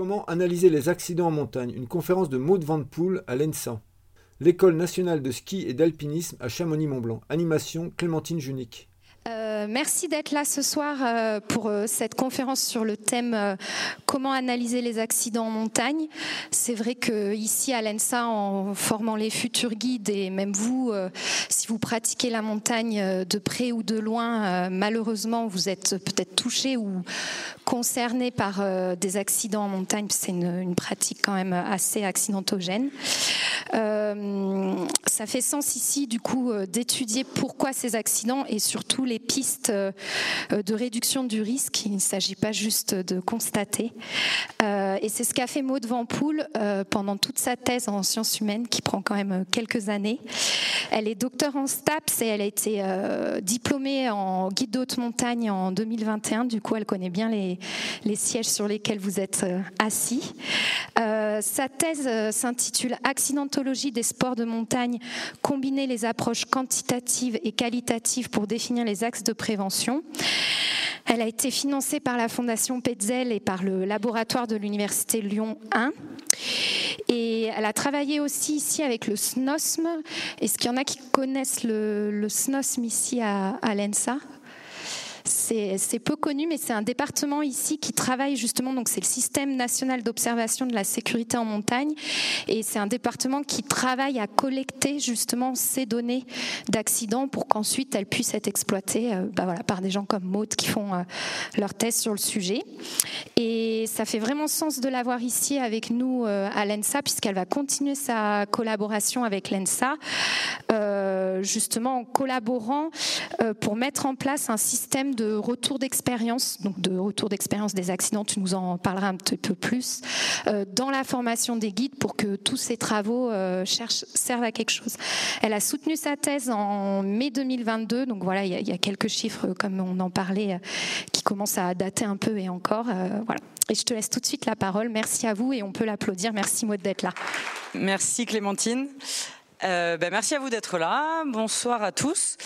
Comment analyser les accidents en montagne? Une conférence de Maud Van Poel à l'ENSA. L'école nationale de ski et d'alpinisme à Chamonix-Mont-Blanc. Animation Clémentine Junique. Euh, merci d'être là ce soir euh, pour euh, cette conférence sur le thème comment analyser les accidents en montagne. C'est vrai que ici à l'ENSA, en formant les futurs guides et même vous, si vous pratiquez la montagne de près ou de loin, malheureusement vous êtes peut-être touché ou concerné par des accidents en montagne. C'est une, une, pratique quand même assez accidentogène. ça fait sens ici du coup d'étudier pourquoi ces accidents et surtout les pistes euh, de réduction du risque. Il ne s'agit pas juste de constater. Euh, et c'est ce qu'a fait Maud Van euh, pendant toute sa thèse en sciences humaines, qui prend quand même quelques années. Elle est docteur en STAPS et elle a été diplômée en guide d'haute montagne en 2021. Du coup, elle connaît bien les sièges sur lesquels vous êtes assis. sa thèse s'intitule Accidentologie des sports de montagne, combiner les approches quantitatives et qualitatives pour définir les axes de prévention. Elle a été financée par la Fondation Petzel et par le laboratoire de l'Université Lyon 1. Et elle a travaillé aussi ici avec le SNOSM. Est-ce qu'il y en a qui connaissent le, SNOSM ici à l'ENSA? C'est peu connu, mais c'est un département ici qui travaille justement, donc c'est le système national d'observation de la sécurité en montagne, et c'est un département qui travaille à collecter justement ces données d'accidents pour qu'ensuite elles puissent être exploitées euh, bah par des gens comme Maud qui font euh, leur thèse sur le sujet. Et ça fait vraiment sens de l'avoir ici avec nous euh, à l'ENSA, puisqu'elle va continuer sa collaboration avec l'ENSA, justement en collaborant pour mettre en place un système de retour d'expérience, donc de retour d'expérience des accidents, tu nous en parleras un petit peu plus, euh, dans la formation des guides pour que tous ces travaux euh, cherchent, servent à quelque chose. Elle a soutenu sa thèse en mai 2022, donc voilà, il y, a, quelques chiffres, comme on en parlait, euh, qui commencent à dater un peu et encore. voilà. Et je te laisse tout de suite la parole. Merci à vous et on peut l'applaudir. Merci Maud d'être là. Merci Clémentine. Ben, merci à vous d'être là. Bonsoir à tous.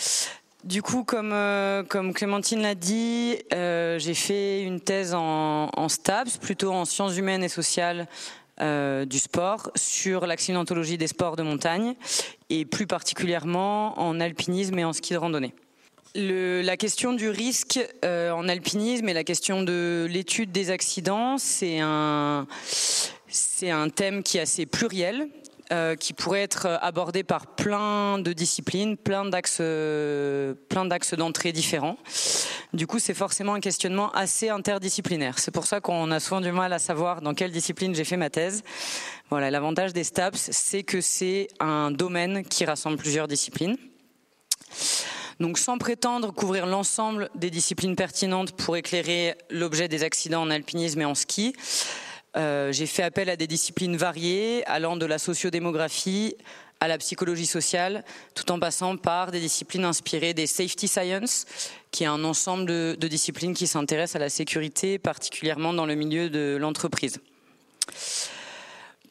Du coup, comme, euh, comme Clémentine l'a dit, euh, j'ai fait une thèse en, en, STAPS, plutôt en sciences humaines et sociales euh, du sport, sur l'accidentologie des sports de montagne, et plus particulièrement en alpinisme et en ski de randonnée. La question du risque en alpinisme et la question de l'étude des accidents, c'est un, c'est un thème qui est assez pluriel, euh, qui pourrait être abordé par plein de disciplines, plein d'axes, euh, plein d'axes d'entrée différents. Du coup, c'est forcément un questionnement assez interdisciplinaire. C'est pour ça qu'on a souvent du mal à savoir dans quelle discipline j'ai fait ma thèse. Voilà, l'avantage des STAPS, c'est que c'est un domaine qui rassemble plusieurs disciplines. Donc sans prétendre couvrir l'ensemble des disciplines pertinentes pour éclairer l'objet des accidents en alpinisme et en ski, euh, j'ai fait appel à des disciplines variées, allant de la sociodémographie à la psychologie sociale, tout en passant par des disciplines inspirées des safety science, qui est un ensemble de, de disciplines qui s'intéressent à la sécurité, particulièrement dans le milieu de l'entreprise.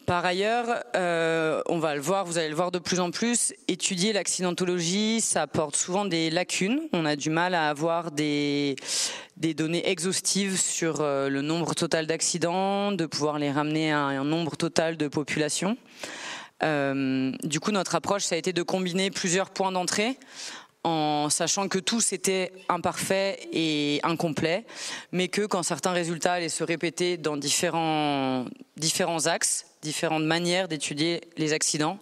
Par ailleurs, euh, on va le voir, vous allez le voir de plus en plus, étudier l'accidentologie, ça apporte souvent des lacunes. On a du mal à avoir des, données exhaustives sur euh, le nombre total d'accidents, de pouvoir les ramener à un nombre total de population. Euh, du coup, notre approche, ça a été de combiner plusieurs points d'entrée en sachant que tous étaient imparfaits et incomplets, mais que quand certains résultats allaient se répéter dans différents axes, différentes manières d'étudier les accidents,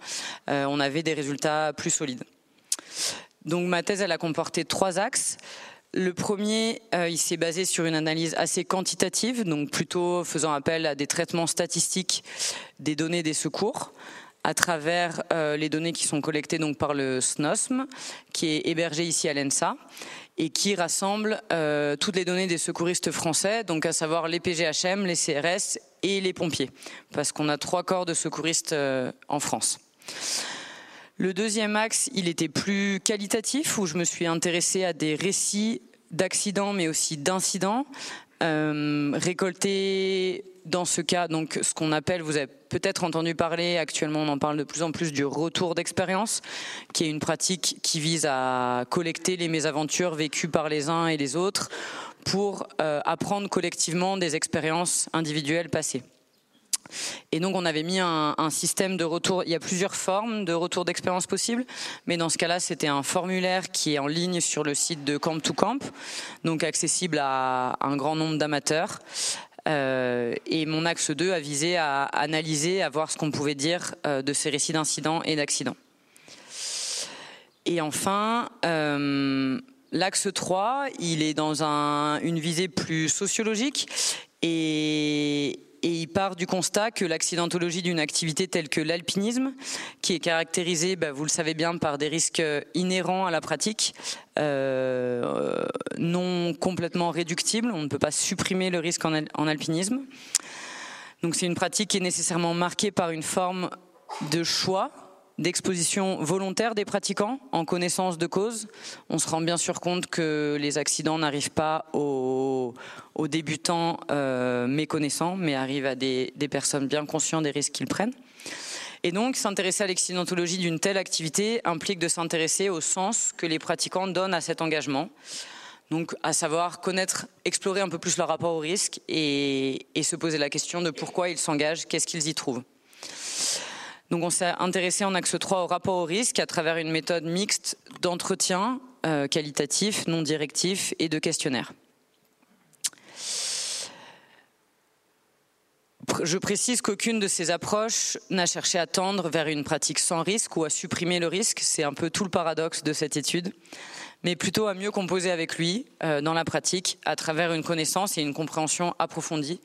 euh, on avait des résultats plus solides. Donc ma thèse, elle a comporté trois axes. Le premier, euh, il s'est basé sur une analyse assez quantitative, donc plutôt faisant appel à des traitements statistiques des données des secours à travers euh, les données qui sont collectées donc par le SNOSM, qui est hébergé ici à l'ENSA et qui rassemble euh, toutes les données des secouristes français, donc à savoir les PGHM, les CRS et les pompiers, parce qu'on a trois corps de secouristes euh, en France. Le deuxième axe, il était plus qualitatif, où je me suis intéressée à des récits d'accidents, mais aussi d'incidents, euh, récoltés dans ce cas, donc ce qu'on appelle, vous avez peut-être entendu parler, actuellement on en parle de plus en plus du retour d'expérience, qui est une pratique qui vise à collecter les mésaventures vécues par les uns et les autres pour euh, apprendre collectivement des expériences individuelles passées. Et donc on avait mis un, système de retour, il y a plusieurs formes de retour d'expérience possibles, mais dans ce cas-là c'était un formulaire qui est en ligne sur le site de Camp to Camp, donc accessible à un grand nombre d'amateurs. Euh, et mon axe 2 a visé à analyser, à voir ce qu'on pouvait dire euh, de ces récits d'incidents et d'accidents. Et enfin, euh, l'axe 3, il est dans une visée plus sociologique et, il part du constat que l'accidentologie d'une activité telle que l'alpinisme, qui est caractérisée, bah, vous le savez bien, par des risques inhérents à la pratique, euh, non complètement réductibles, on ne peut pas supprimer le risque en alpinisme. Donc c'est une pratique qui est nécessairement marquée par une forme de choix d'exposition volontaire des pratiquants en connaissance de cause. On se rend bien sûr compte que les accidents n'arrivent pas aux, débutants euh, méconnaissants, mais arrivent à des, personnes bien conscientes des risques qu'ils prennent. Et donc, s'intéresser à l'accidentologie d'une telle activité implique de s'intéresser au sens que les pratiquants donnent à cet engagement. Donc, à savoir connaître, explorer un peu plus leur rapport au risque et se poser la question de pourquoi ils s'engagent, qu'est-ce qu'ils y trouvent. Donc on s'est intéressé en axe 3 au rapport au risque à travers une méthode mixte d'entretien euh, qualitatif, non directif et de questionnaire. Je précise qu'aucune de ces approches n'a cherché à tendre vers une pratique sans risque ou à supprimer le risque, c'est un peu tout le paradoxe de cette étude, mais plutôt à mieux composer avec lui euh, dans la pratique à travers une connaissance et une compréhension approfondie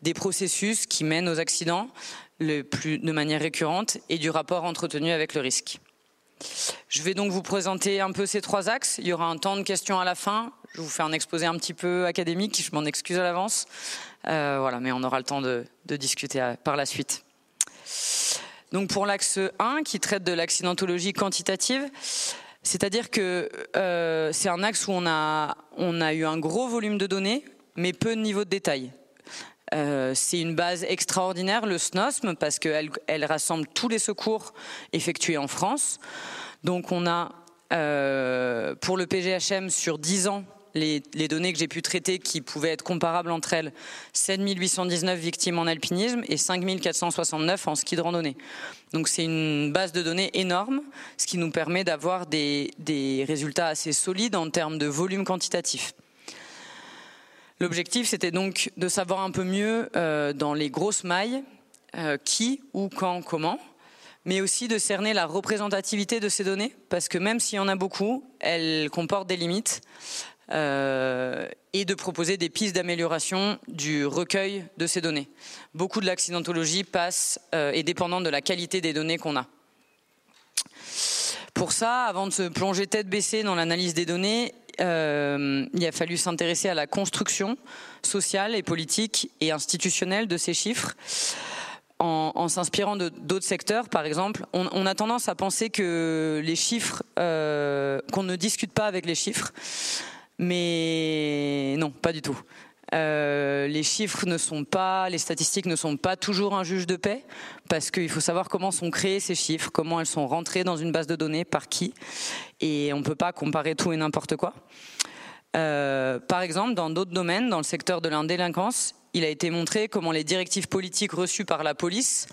des processus qui mènent aux accidents, de manière récurrente et du rapport entretenu avec le risque. Je vais donc vous présenter un peu ces trois axes. Il y aura un temps de questions à la fin. Je vous fais un exposé un petit peu académique, je m'en excuse à l'avance. Euh, voilà, mais on aura le temps de, discuter par la suite. Donc pour l'axe 1, qui traite de l'accidentologie quantitative, c'est-à-dire que euh, c'est un axe où on a, on a eu un gros volume de données, mais peu de niveau de détail. Euh, c'est une base extraordinaire, le SNOSM, parce qu'elle elle rassemble tous les secours effectués en France. Donc on a, euh, pour le PGHM, sur 10 ans, les, données que j'ai pu traiter qui pouvaient être comparables entre elles, 7819 victimes en alpinisme et 5469 en ski de randonnée. Donc c'est une base de données énorme, ce qui nous permet d'avoir des résultats assez solides en termes de volume quantitatif. L'objectif, c'était donc de savoir un peu mieux euh, dans les grosses mailles euh, qui, où, quand, comment, mais aussi de cerner la représentativité de ces données, parce que même s'il y en a beaucoup, elles comportent des limites, euh, et de proposer des pistes d'amélioration du recueil de ces données. Beaucoup de l'accidentologie passe est dépendante de la qualité des données qu'on a. Pour ça, avant de se plonger tête baissée dans l'analyse des données, euh, il a fallu s'intéresser à la construction sociale et politique et institutionnelle de ces chiffres. En, s'inspirant d'autres secteurs, par exemple, on, a tendance à penser que les chiffres, euh, qu'on ne discute pas avec les chiffres, mais non, pas du tout. Euh, les chiffres ne sont pas, les statistiques ne sont pas toujours un juge de paix, parce qu'il faut savoir comment sont créés ces chiffres, comment elles sont rentrées dans une base de données, par qui, et on ne peut pas comparer tout et n'importe quoi. Euh, par exemple, dans d'autres domaines, dans le secteur de l'indélinquance, il a été montré comment les directives politiques reçues par la police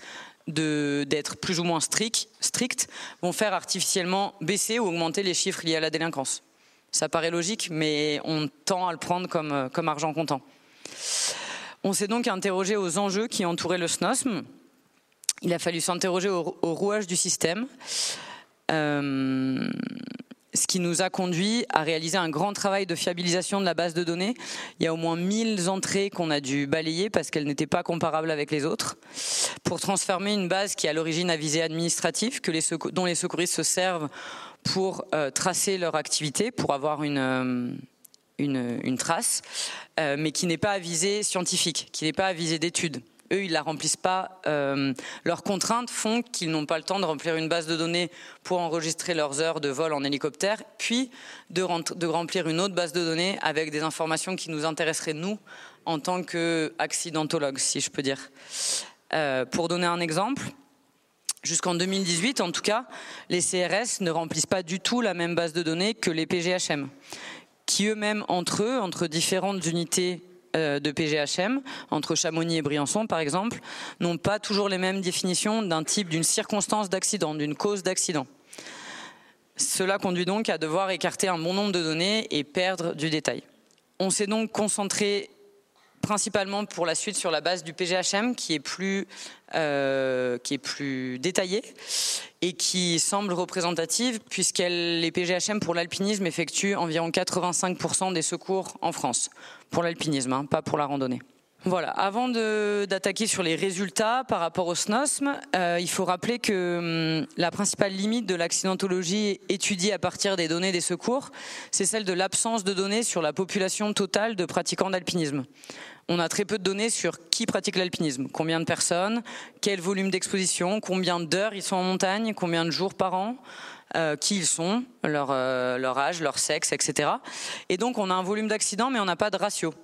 d'être plus ou moins strictes, strictes vont faire artificiellement baisser ou augmenter les chiffres liés à la délinquance. Ça paraît logique, mais on tend à le prendre comme, euh, comme argent comptant. On s'est donc interrogé aux enjeux qui entouraient le SNOSM. Il a fallu s'interroger au, rouage du système, euh, ce qui nous a conduit à réaliser un grand travail de fiabilisation de la base de données. Il y a au moins 1000 entrées qu'on a dû balayer parce qu'elles n'étaient pas comparables avec les autres, pour transformer une base qui à l'origine a visé administratif, que dont les secouristes se servent pour euh, tracer leur activité, pour avoir une, euh, une, trace, euh, mais qui n'est pas à visée scientifique, qui n'est pas à visée d'études. Eux, ils la remplissent pas. leurs contraintes font qu'ils n'ont pas le temps de remplir une base de données pour enregistrer leurs heures de vol en hélicoptère, puis de, de remplir une autre base de données avec des informations qui nous intéresseraient nous en tant qu'accidentologues, si je peux dire. pour donner un exemple, Jusqu'en 2018, en tout cas, les CRS ne remplissent pas du tout la même base de données que les PGHM, qui eux-mêmes, entre eux, entre différentes unités euh, de PGHM, entre Chamonix et Briançon par exemple, n'ont pas toujours les mêmes définitions d'un type, d'une circonstance d'accident, d'une cause d'accident. Cela conduit donc à devoir écarter un bon nombre de données et perdre du détail. On s'est donc concentré principalement pour la suite sur la base du PGHM qui est plus, euh, qui est plus détaillée et qui semble représentative puisque les PGHM pour l'alpinisme effectuent environ 85% des secours en France, pour l'alpinisme, hein, pas pour la randonnée. Voilà. Avant d'attaquer sur les résultats par rapport au SNOSM, euh, il faut rappeler que hum, la principale limite de l'accidentologie étudiée à partir des données des secours, c'est celle de l'absence de données sur la population totale de pratiquants d'alpinisme. On a très peu de données sur qui pratique l'alpinisme, combien de personnes, quel volume d'exposition, combien d'heures ils sont en montagne, combien de jours par an. Euh, qui ils sont, leur, euh, âge, leur sexe, etc. Et donc on a un volume d'accidents, mais on n'a pas de ratio.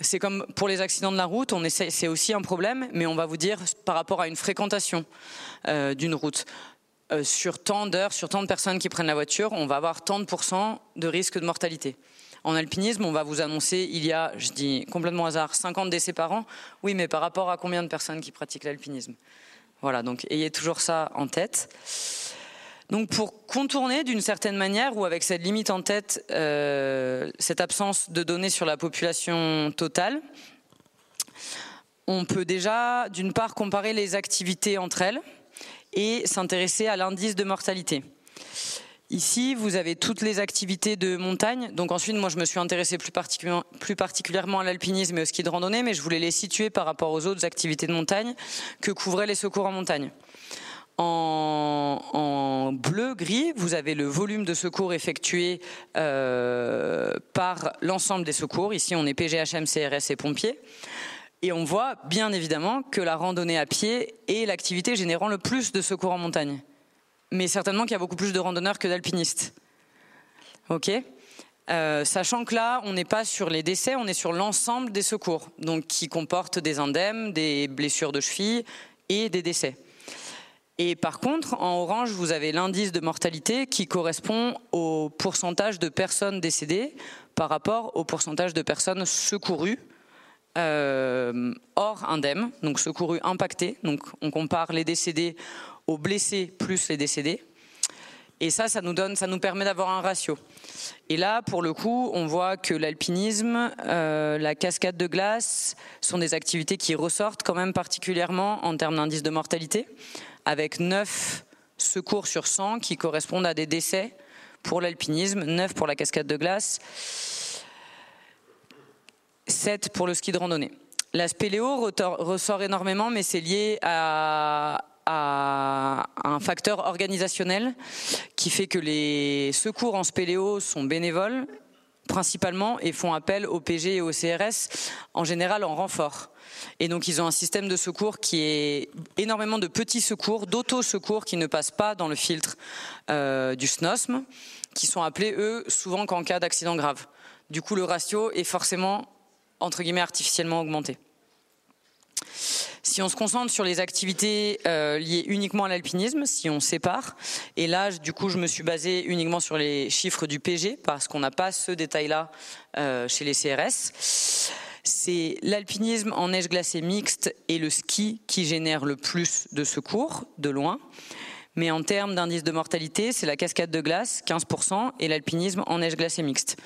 C'est comme pour les accidents de la route, c'est aussi un problème, mais on va vous dire par rapport à une fréquentation euh, d'une route. Sur tant d'heures, sur tant de personnes qui prennent la voiture, on va avoir tant de pourcents de risque de mortalité. En alpinisme, on va vous annoncer, il y a, je dis complètement hasard, 50 décès par an. Oui, mais par rapport à combien de personnes qui pratiquent l'alpinisme? Voilà, donc ayez toujours ça en tête. Donc pour contourner d'une certaine manière ou avec cette limite en tête, euh, cette absence de données sur la population totale, on peut déjà d'une part comparer les activités entre elles et s'intéresser à l'indice de mortalité. Ici, vous avez toutes les activités de montagne. Donc ensuite, moi, je me suis intéressé plus, particulièrement, plus particulièrement à l'alpinisme et au ski de randonnée, mais je voulais les situer par rapport aux autres activités de montagne que couvraient les secours en montagne. En, bleu-gris, vous avez le volume de secours effectué euh, par l'ensemble des secours. Ici, on est PGHM, CRS et pompiers. Et on voit bien évidemment que la randonnée à pied est l'activité générant le plus de secours en montagne. Mais certainement qu'il y a beaucoup plus de randonneurs que d'alpinistes. Ok euh, sachant que là, on n'est pas sur les décès, on est sur l'ensemble des secours, donc qui comportent des indemnes, des blessures de cheville et des décès. Et par contre, en orange, vous avez l'indice de mortalité qui correspond au pourcentage de personnes décédées par rapport au pourcentage de personnes secourues euh, hors indemne, donc secourues impactées. Donc on compare les décédés aux blessés plus les décédés. Et ça, ça nous donne, ça nous permet d'avoir un ratio. Et là, pour le coup, on voit que l'alpinisme, euh, la cascade de glace sont des activités qui ressortent quand même particulièrement en termes d'indice de mortalité avec 9 secours sur 100 qui correspondent à des décès pour l'alpinisme, 9 pour la cascade de glace, 7 pour le ski de randonnée. La spéléo ressort énormément, mais c'est lié à, à, un facteur organisationnel qui fait que les secours en spéléo sont bénévoles principalement et font appel au PG et au CRS en général en renfort. Et donc ils ont un système de secours qui est énormément de petits secours, d'auto-secours qui ne passent pas dans le filtre euh, du SNOSM, qui sont appelés eux souvent qu'en cas d'accident grave. Du coup le ratio est forcément entre guillemets artificiellement augmenté. Si on se concentre sur les activités euh, liées uniquement à l'alpinisme, si on sépare, et là, du coup, je me suis basé uniquement sur les chiffres du PG parce qu'on n'a pas ce détail-là euh, chez les CRS. C'est l'alpinisme en neige glacée mixte et le ski qui génèrent le plus de secours, de loin. Mais en termes d'indice de mortalité, c'est la cascade de glace, 15%, et l'alpinisme en neige glacée mixte.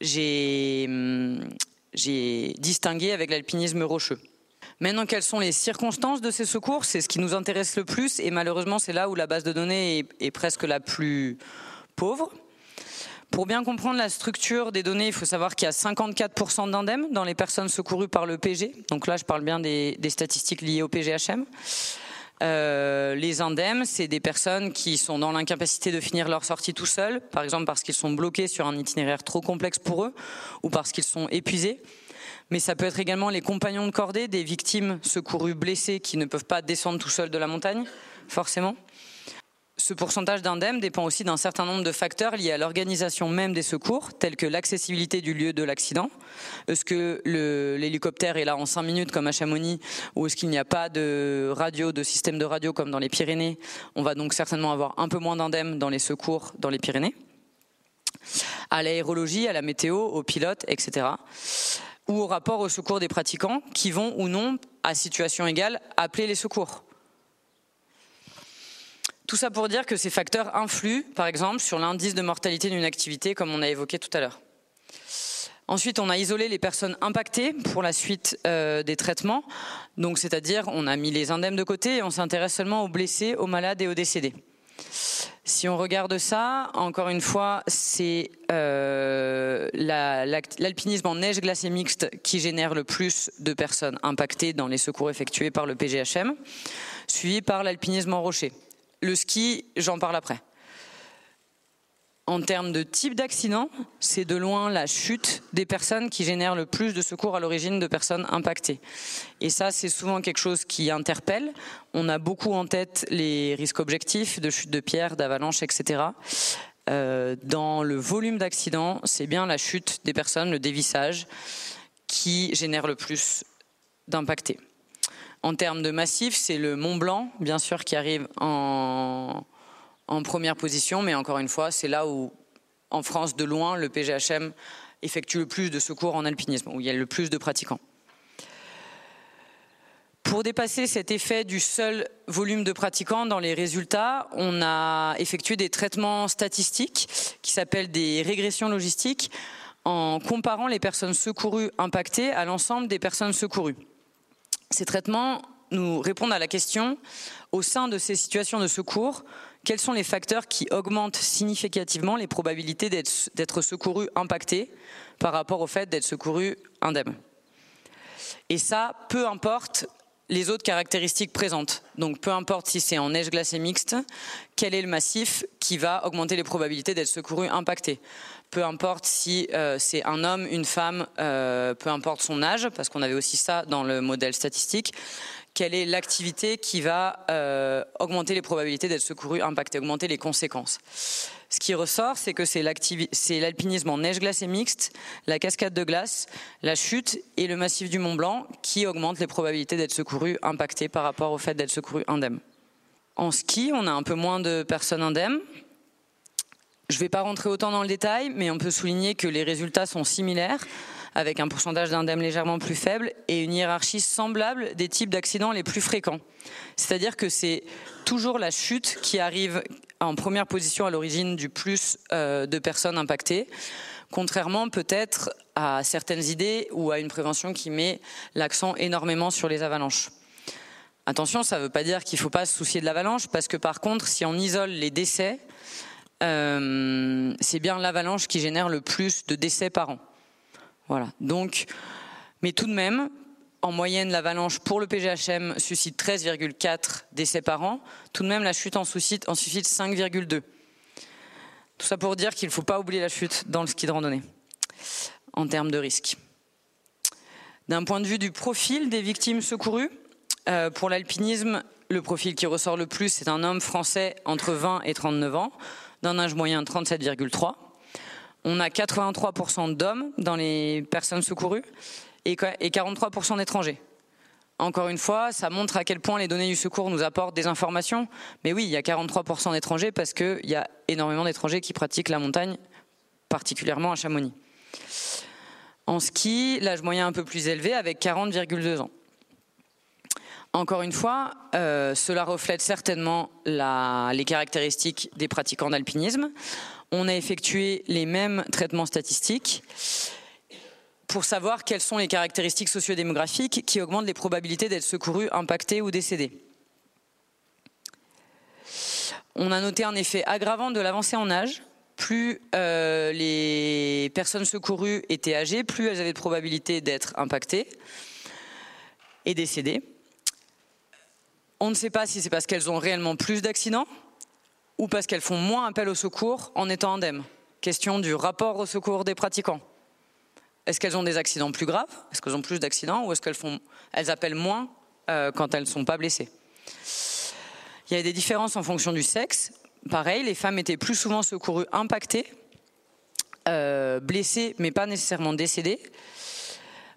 J'ai hum, distingué avec l'alpinisme rocheux. Maintenant, quelles sont les circonstances de ces secours? C'est ce qui nous intéresse le plus et malheureusement, c'est là où la base de données est, presque la plus pauvre. Pour bien comprendre la structure des données, il faut savoir qu'il y a 54% d'indemnes dans les personnes secourues par le PG. Donc là, je parle bien des, statistiques liées au PGHM. Euh, les indemnes, c'est des personnes qui sont dans l'incapacité de finir leur sortie tout seuls, par exemple parce qu'ils sont bloqués sur un itinéraire trop complexe pour eux ou parce qu'ils sont épuisés mais ça peut être également les compagnons de cordée des victimes secourues blessées qui ne peuvent pas descendre tout seuls de la montagne, forcément. Ce pourcentage d'indemnes dépend aussi d'un certain nombre de facteurs liés à l'organisation même des secours, tels que l'accessibilité du lieu de l'accident. Est-ce que l'hélicoptère est là en 5 minutes comme à Chamonix, ou est-ce qu'il n'y a pas de radio, de système de radio comme dans les Pyrénées? On va donc certainement avoir un peu moins d'indemnes dans les secours dans les Pyrénées. À l'aérologie, à la météo, aux pilotes, etc. ou au rapport au secours des pratiquants qui vont ou non, à situation égale, appeler les secours. Tout ça pour dire que ces facteurs influent, par exemple, sur l'indice de mortalité d'une activité, comme on a évoqué tout à l'heure. Ensuite, on a isolé les personnes impactées pour la suite euh, des traitements. C'est-à-dire, on a mis les indemnes de côté et on s'intéresse seulement aux blessés, aux malades et aux décédés. Si on regarde ça, encore une fois, c'est euh, l'alpinisme en neige glacée mixte qui génère le plus de personnes impactées dans les secours effectués par le PGHM, suivi par l'alpinisme en rocher. Le ski, j'en parle après. En termes de type d'accident, c'est de loin la chute des personnes qui génèrent le plus de secours à l'origine de personnes impactées. Et ça, c'est souvent quelque chose qui interpelle. On a beaucoup en tête les risques objectifs de chute de pierres, d'avalanches, etc. Euh, dans le volume d'accidents, c'est bien la chute des personnes, le dévissage, qui génère le plus d'impactés. En termes de massif, c'est le Mont Blanc, bien sûr, qui arrive en, en première position, mais encore une fois, c'est là où, en France, de loin, le PGHM effectue le plus de secours en alpinisme, où il y a le plus de pratiquants. Pour dépasser cet effet du seul volume de pratiquants dans les résultats, on a effectué des traitements statistiques qui s'appellent des régressions logistiques en comparant les personnes secourues impactées à l'ensemble des personnes secourues. Ces traitements nous répondent à la question, au sein de ces situations de secours, quels sont les facteurs qui augmentent significativement les probabilités d'être secouru impacté par rapport au fait d'être secouru indemne? Et ça, peu importe les autres caractéristiques présentes. Donc peu importe si c'est en neige glacée mixte, quel est le massif qui va augmenter les probabilités d'être secouru impacté? Peu importe si euh, c'est un homme, une femme, euh, peu importe son âge, parce qu'on avait aussi ça dans le modèle statistique quelle est l'activité qui va euh, augmenter les probabilités d'être secouru, impacté, augmenter les conséquences. Ce qui ressort, c'est que c'est l'alpinisme en neige glacée mixte, la cascade de glace, la chute et le massif du Mont Blanc qui augmentent les probabilités d'être secouru, impacté par rapport au fait d'être secouru indemne. En ski, on a un peu moins de personnes indemnes. Je ne vais pas rentrer autant dans le détail, mais on peut souligner que les résultats sont similaires avec un pourcentage d'indemnes légèrement plus faible et une hiérarchie semblable des types d'accidents les plus fréquents. C'est-à-dire que c'est toujours la chute qui arrive en première position à l'origine du plus euh, de personnes impactées, contrairement peut-être à certaines idées ou à une prévention qui met l'accent énormément sur les avalanches. Attention, ça ne veut pas dire qu'il ne faut pas se soucier de l'avalanche, parce que par contre, si on isole les décès, euh, c'est bien l'avalanche qui génère le plus de décès par an. Voilà. Donc, mais tout de même, en moyenne, l'avalanche pour le PGHM suscite 13,4 décès par an. Tout de même, la chute en suscite, en suscite 5,2. Tout ça pour dire qu'il ne faut pas oublier la chute dans le ski de randonnée, en termes de risque. D'un point de vue du profil des victimes secourues, euh, pour l'alpinisme, le profil qui ressort le plus, c'est un homme français entre 20 et 39 ans, d'un âge moyen de 37,3. On a 83% d'hommes dans les personnes secourues et 43% d'étrangers. Encore une fois, ça montre à quel point les données du secours nous apportent des informations. Mais oui, il y a 43% d'étrangers parce qu'il y a énormément d'étrangers qui pratiquent la montagne, particulièrement à Chamonix. En ski, l'âge moyen un peu plus élevé avec 40,2 ans. Encore une fois, euh, cela reflète certainement les caractéristiques des pratiquants d'alpinisme. On a effectué les mêmes traitements statistiques pour savoir quelles sont les caractéristiques sociodémographiques qui augmentent les probabilités d'être secouru, impacté ou décédé. On a noté un effet aggravant de l'avancée en âge. Plus euh, les personnes secourues étaient âgées, plus elles avaient de probabilité d'être impactées et décédées. On ne sait pas si c'est parce qu'elles ont réellement plus d'accidents ou parce qu'elles font moins appel au secours en étant indemnes? Question du rapport au secours des pratiquants. Est-ce qu'elles ont des accidents plus graves? Est-ce qu'elles ont plus d'accidents Ou est-ce qu'elles font, elles appellent moins euh, quand elles ne sont pas blessées? Il y a des différences en fonction du sexe. Pareil, les femmes étaient plus souvent secourues impactées, euh, blessées, mais pas nécessairement décédées.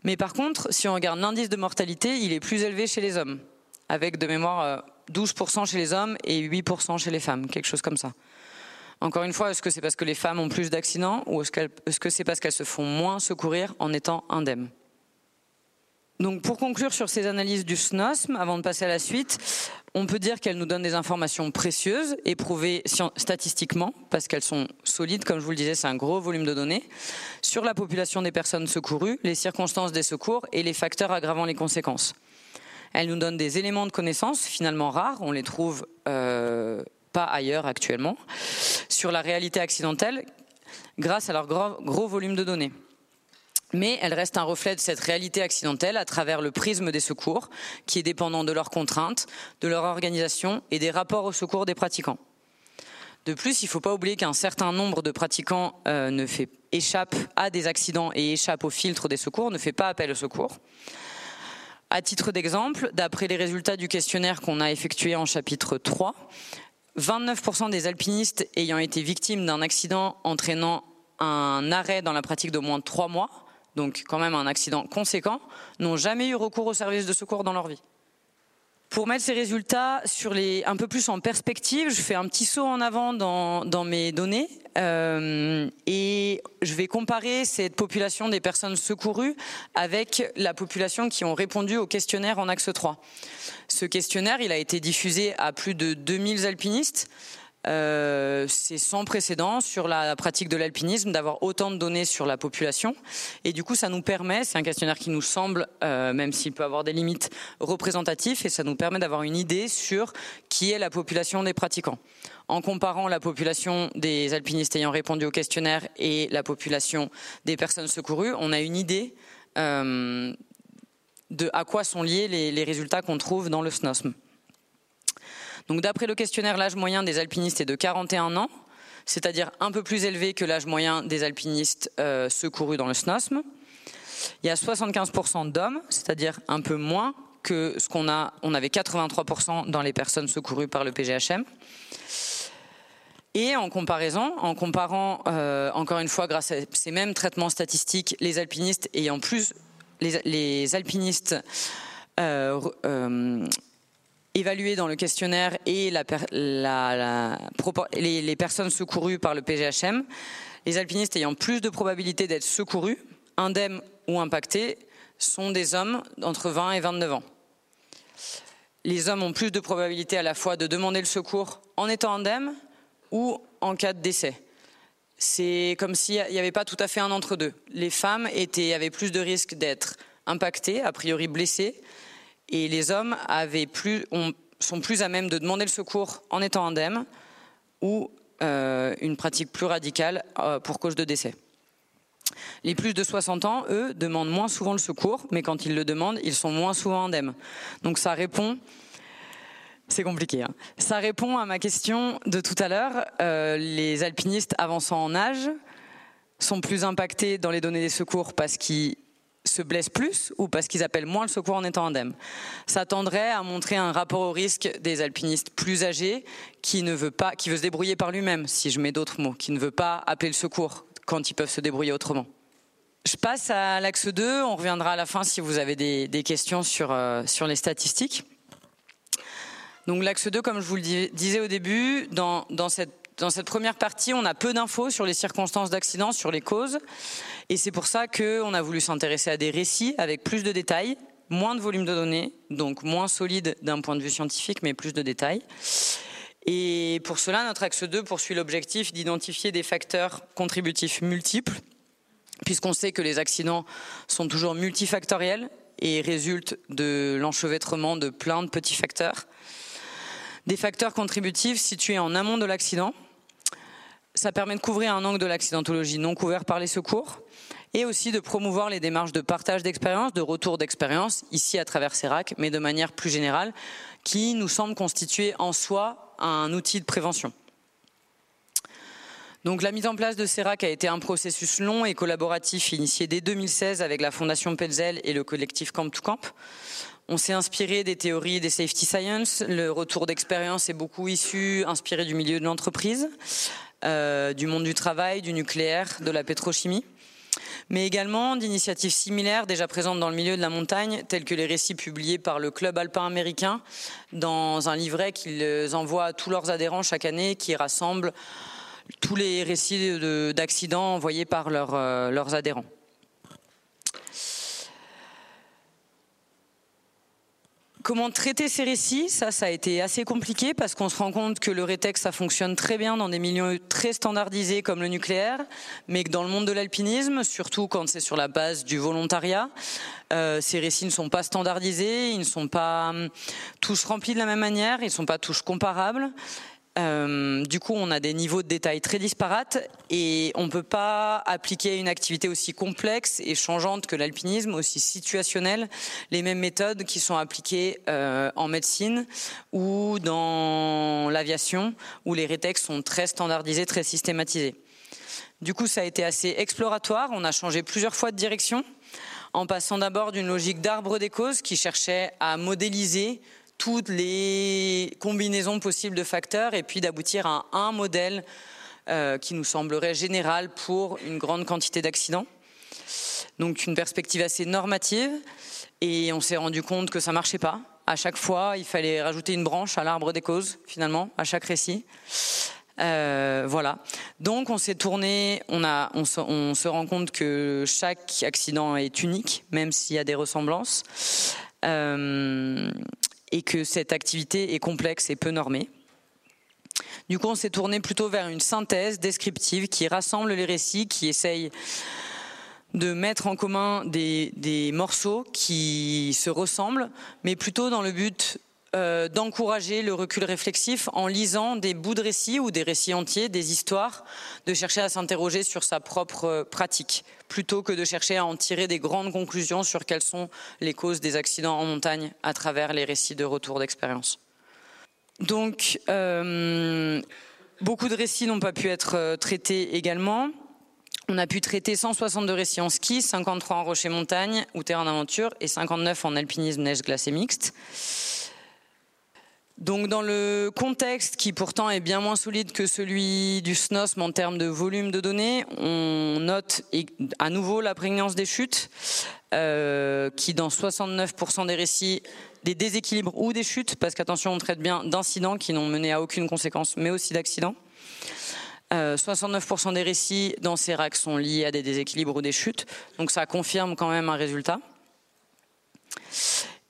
Mais par contre, si on regarde l'indice de mortalité, il est plus élevé chez les hommes, avec de mémoire euh, 12% chez les hommes et 8% chez les femmes, quelque chose comme ça. Encore une fois, est-ce que c'est parce que les femmes ont plus d'accidents ou est-ce, que c'est parce qu'elles se font moins secourir en étant indemnes? Donc pour conclure sur ces analyses du SNOSM, avant de passer à la suite, on peut dire qu'elles nous donnent des informations précieuses et prouvées statistiquement, parce qu'elles sont solides, comme je vous le disais, c'est un gros volume de données, sur la population des personnes secourues, les circonstances des secours et les facteurs aggravant les conséquences. Elles nous donnent des éléments de connaissance finalement rares, on les trouve euh, pas ailleurs actuellement, sur la réalité accidentelle grâce à leur gros volume de données mais elle reste un reflet de cette réalité accidentelle à travers le prisme des secours, qui est dépendant de leurs contraintes, de leur organisation et des rapports au secours des pratiquants. De plus, il ne faut pas oublier qu'un certain nombre de pratiquants euh, ne fait, échappent à des accidents et échappent au filtre des secours, ne fait pas appel au secours. À titre d'exemple, d'après les résultats du questionnaire qu'on a effectué en chapitre 3, 29% des alpinistes ayant été victimes d'un accident entraînant un arrêt dans la pratique d'au moins trois mois donc quand même un accident conséquent, n'ont jamais eu recours aux services de secours dans leur vie. Pour mettre ces résultats sur les, un peu plus en perspective, je fais un petit saut en avant dans, mes données euh, et je vais comparer cette population des personnes secourues avec la population qui ont répondu au questionnaire en axe 3. Ce questionnaire, il a été diffusé à plus de 2000 alpinistes euh, c'est sans précédent sur la pratique de l'alpinisme d'avoir autant de données sur la population. Et du coup, ça nous permet, c'est un questionnaire qui nous semble, euh, même s'il peut avoir des limites, représentatif, et ça nous permet d'avoir une idée sur qui est la population des pratiquants. En comparant la population des alpinistes ayant répondu au questionnaire et la population des personnes secourues, on a une idée euh, de à quoi sont liés les, les résultats qu'on trouve dans le SNOSM. Donc d'après le questionnaire, l'âge moyen des alpinistes est de 41 ans, c'est-à-dire un peu plus élevé que l'âge moyen des alpinistes euh, secourus dans le SNOSM. Il y a 75% d'hommes, c'est-à-dire un peu moins que ce qu'on a. On avait 83% dans les personnes secourues par le PGHM. Et en comparaison, en comparant euh, encore une fois grâce à ces mêmes traitements statistiques, les alpinistes ayant plus les, alpinistes euh, évalués dans le questionnaire et les, personnes secourues par le PGHM, les alpinistes ayant plus de probabilité d'être secourus, indemnes ou impactés, sont des hommes entre 20 et 29 ans. Les hommes ont plus de probabilité à la fois de demander le secours en étant indemnes ou en cas de décès. C'est comme s'il n'y avait pas tout à fait un entre-deux. Les femmes avaient plus de risques d'être impactées, a priori blessées, et les hommes sont plus à même de demander le secours en étant indemnes ou euh, une pratique plus radicale euh, pour cause de décès. Les plus de 60 ans, eux, demandent moins souvent le secours, mais quand ils le demandent, ils sont moins souvent indemnes. Donc ça répond c'est compliqué. Hein. Ça répond à ma question de tout à l'heure. Euh, les alpinistes avançant en âge sont plus impactés dans les données des secours parce qu'ils se blessent plus ou parce qu'ils appellent moins le secours en étant indemnes. Ça tendrait à montrer un rapport au risque des alpinistes plus âgés qui ne veut pas, qui veut se débrouiller par lui-même, si je mets d'autres mots, qui ne veut pas appeler le secours quand ils peuvent se débrouiller autrement. Je passe à l'axe 2, on reviendra à la fin si vous avez des, questions sur, euh, sur les statistiques. Donc l'axe 2, comme je vous le disais au début, dans, dans cette dans cette première partie, on a peu d'infos sur les circonstances d'accident, sur les causes. Et c'est pour ça qu'on a voulu s'intéresser à des récits avec plus de détails, moins de volume de données, donc moins solide d'un point de vue scientifique, mais plus de détails. Et pour cela, notre axe 2 poursuit l'objectif d'identifier des facteurs contributifs multiples, puisqu'on sait que les accidents sont toujours multifactoriels et résultent de l'enchevêtrement de plein de petits facteurs. Des facteurs contributifs situés en amont de l'accident, ça permet de couvrir un angle de l'accidentologie non couvert par les secours et aussi de promouvoir les démarches de partage d'expérience, de retour d'expérience, ici à travers CERAC, mais de manière plus générale, qui nous semble constituer en soi un outil de prévention. Donc la mise en place de CERAC a été un processus long et collaboratif initié dès 2016 avec la Fondation Petzel et le collectif Camp to Camp. On s'est inspiré des théories des safety science. Le retour d'expérience est beaucoup issu, inspiré du milieu de l'entreprise. Euh, du monde du travail, du nucléaire, de la pétrochimie, mais également d'initiatives similaires déjà présentes dans le milieu de la montagne, telles que les récits publiés par le Club alpin américain dans un livret qu'ils envoient à tous leurs adhérents chaque année, qui rassemble tous les récits d'accidents envoyés par euh, leurs adhérents. Comment traiter ces récits Ça, ça a été assez compliqué parce qu'on se rend compte que le rétexte, ça fonctionne très bien dans des milieux très standardisés comme le nucléaire, mais que dans le monde de l'alpinisme, surtout quand c'est sur la base du volontariat, euh, ces récits ne sont pas standardisés, ils ne sont pas hum, tous remplis de la même manière, ils ne sont pas tous comparables. Euh, du coup, on a des niveaux de détail très disparates et on ne peut pas appliquer une activité aussi complexe et changeante que l'alpinisme, aussi situationnelle, les mêmes méthodes qui sont appliquées euh, en médecine ou dans l'aviation, où les rétextes sont très standardisés, très systématisés. Du coup, ça a été assez exploratoire. On a changé plusieurs fois de direction, en passant d'abord d'une logique d'arbre des causes qui cherchait à modéliser toutes les combinaisons possibles de facteurs et puis d'aboutir à un modèle euh, qui nous semblerait général pour une grande quantité d'accidents. Donc une perspective assez normative et on s'est rendu compte que ça marchait pas. À chaque fois, il fallait rajouter une branche à l'arbre des causes, finalement, à chaque récit. Euh, voilà. Donc on s'est tourné, on, se, rend compte que chaque accident est unique, même s'il y a des ressemblances. Euh, et que cette activité est complexe et peu normée. Du coup, on s'est tourné plutôt vers une synthèse descriptive qui rassemble les récits, qui essaye de mettre en commun des, des morceaux qui se ressemblent, mais plutôt dans le but euh, d'encourager le recul réflexif en lisant des bouts de récits ou des récits entiers, des histoires, de chercher à s'interroger sur sa propre euh, pratique, plutôt que de chercher à en tirer des grandes conclusions sur quelles sont les causes des accidents en montagne à travers les récits de retour d'expérience. Donc, euh, beaucoup de récits n'ont pas pu être traités également. On a pu traiter 162 récits en ski, 53 en rocher montagne ou terrain d'aventure et 59 en alpinisme neige glacée mixte. Donc dans le contexte qui pourtant est bien moins solide que celui du SNOSM en termes de volume de données, on note à nouveau la prégnance des chutes, euh, qui dans 69% des récits, des déséquilibres ou des chutes, parce qu'attention, on traite bien d'incidents qui n'ont mené à aucune conséquence, mais aussi d'accidents. 69% euh, des récits dans ces racks sont liés à des déséquilibres ou des chutes, donc ça confirme quand même un résultat.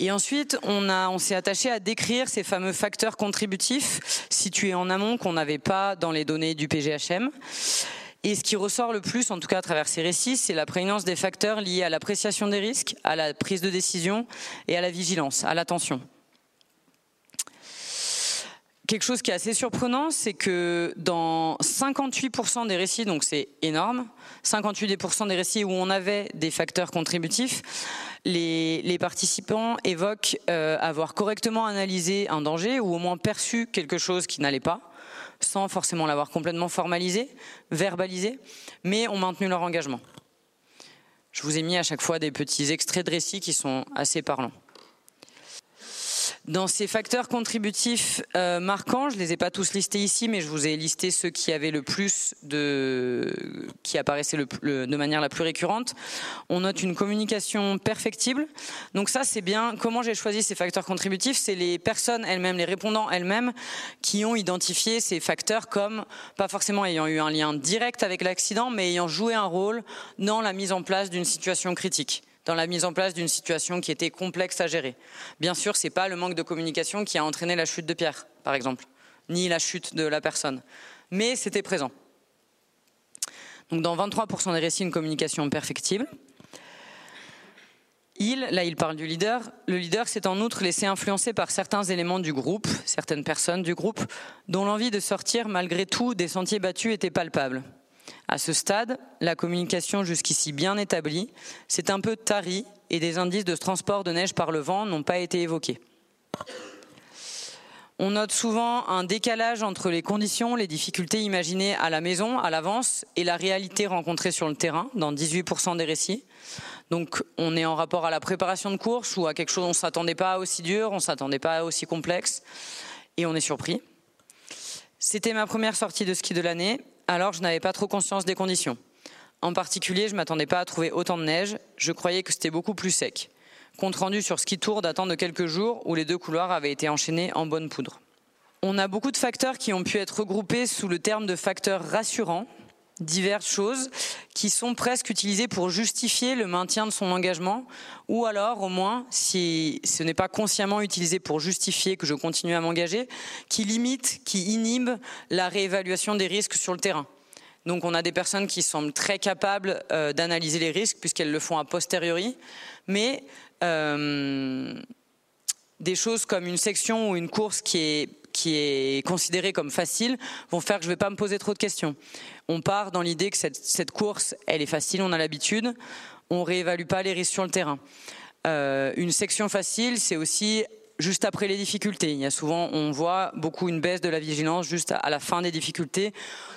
Et ensuite, on, s'est attaché à décrire ces fameux facteurs contributifs situés en amont qu'on n'avait pas dans les données du PGHM. Et ce qui ressort le plus, en tout cas à travers ces récits, c'est la prégnance des facteurs liés à l'appréciation des risques, à la prise de décision et à la vigilance, à l'attention. Quelque chose qui est assez surprenant, c'est que dans 58% des récits, donc c'est énorme, 58% des récits où on avait des facteurs contributifs, les, participants évoquent euh, avoir correctement analysé un danger ou au moins perçu quelque chose qui n'allait pas, sans forcément l'avoir complètement formalisé, verbalisé, mais ont maintenu leur engagement. Je vous ai mis à chaque fois des petits extraits de récits qui sont assez parlants. Dans ces facteurs contributifs euh, marquants, je les ai pas tous listés ici, mais je vous ai listé ceux qui avaient le plus qui apparaissaient de manière la plus récurrente. On note une communication perfectible. Donc ça, c'est bien. Comment j'ai choisi ces facteurs contributifs? C'est les personnes elles-mêmes, les répondants elles-mêmes, qui ont identifié ces facteurs comme pas forcément ayant eu un lien direct avec l'accident, mais ayant joué un rôle dans la mise en place d'une situation critique dans la mise en place d'une situation qui était complexe à gérer. Bien sûr, ce n'est pas le manque de communication qui a entraîné la chute de Pierre, par exemple, ni la chute de la personne, mais c'était présent. Donc dans 23% des récits, une communication perfectible. Il, là il parle du leader, le leader s'est en outre laissé influencer par certains éléments du groupe, certaines personnes du groupe, dont l'envie de sortir malgré tout des sentiers battus était palpable. À ce stade, la communication jusqu'ici bien établie s'est un peu tarie et des indices de transport de neige par le vent n'ont pas été évoqués. On note souvent un décalage entre les conditions, les difficultés imaginées à la maison, à l'avance, et la réalité rencontrée sur le terrain, dans 18% des récits. Donc on est en rapport à la préparation de course ou à quelque chose, on ne s'attendait pas aussi dur, on ne s'attendait pas aussi complexe, et on est surpris. C'était ma première sortie de ski de l'année alors je n'avais pas trop conscience des conditions. En particulier, je ne m'attendais pas à trouver autant de neige, je croyais que c'était beaucoup plus sec. Compte rendu sur Ski Tour datant de quelques jours où les deux couloirs avaient été enchaînés en bonne poudre. On a beaucoup de facteurs qui ont pu être regroupés sous le terme de facteurs rassurants. Diverses choses qui sont presque utilisées pour justifier le maintien de son engagement, ou alors au moins, si ce n'est pas consciemment utilisé pour justifier que je continue à m'engager, qui limite, qui inhibe la réévaluation des risques sur le terrain. Donc on a des personnes qui semblent très capables euh, d'analyser les risques puisqu'elles le font a posteriori, mais euh, des choses comme une section ou une course qui est qui est considérée comme facile vont faire que je ne vais pas me poser trop de questions. On part dans l'idée que cette, course, elle est facile, on a l'habitude, on réévalue pas les risques sur le terrain. Euh, une section facile, c'est aussi juste après les difficultés. Il y a souvent, on voit beaucoup une baisse de la vigilance juste à la fin des difficultés.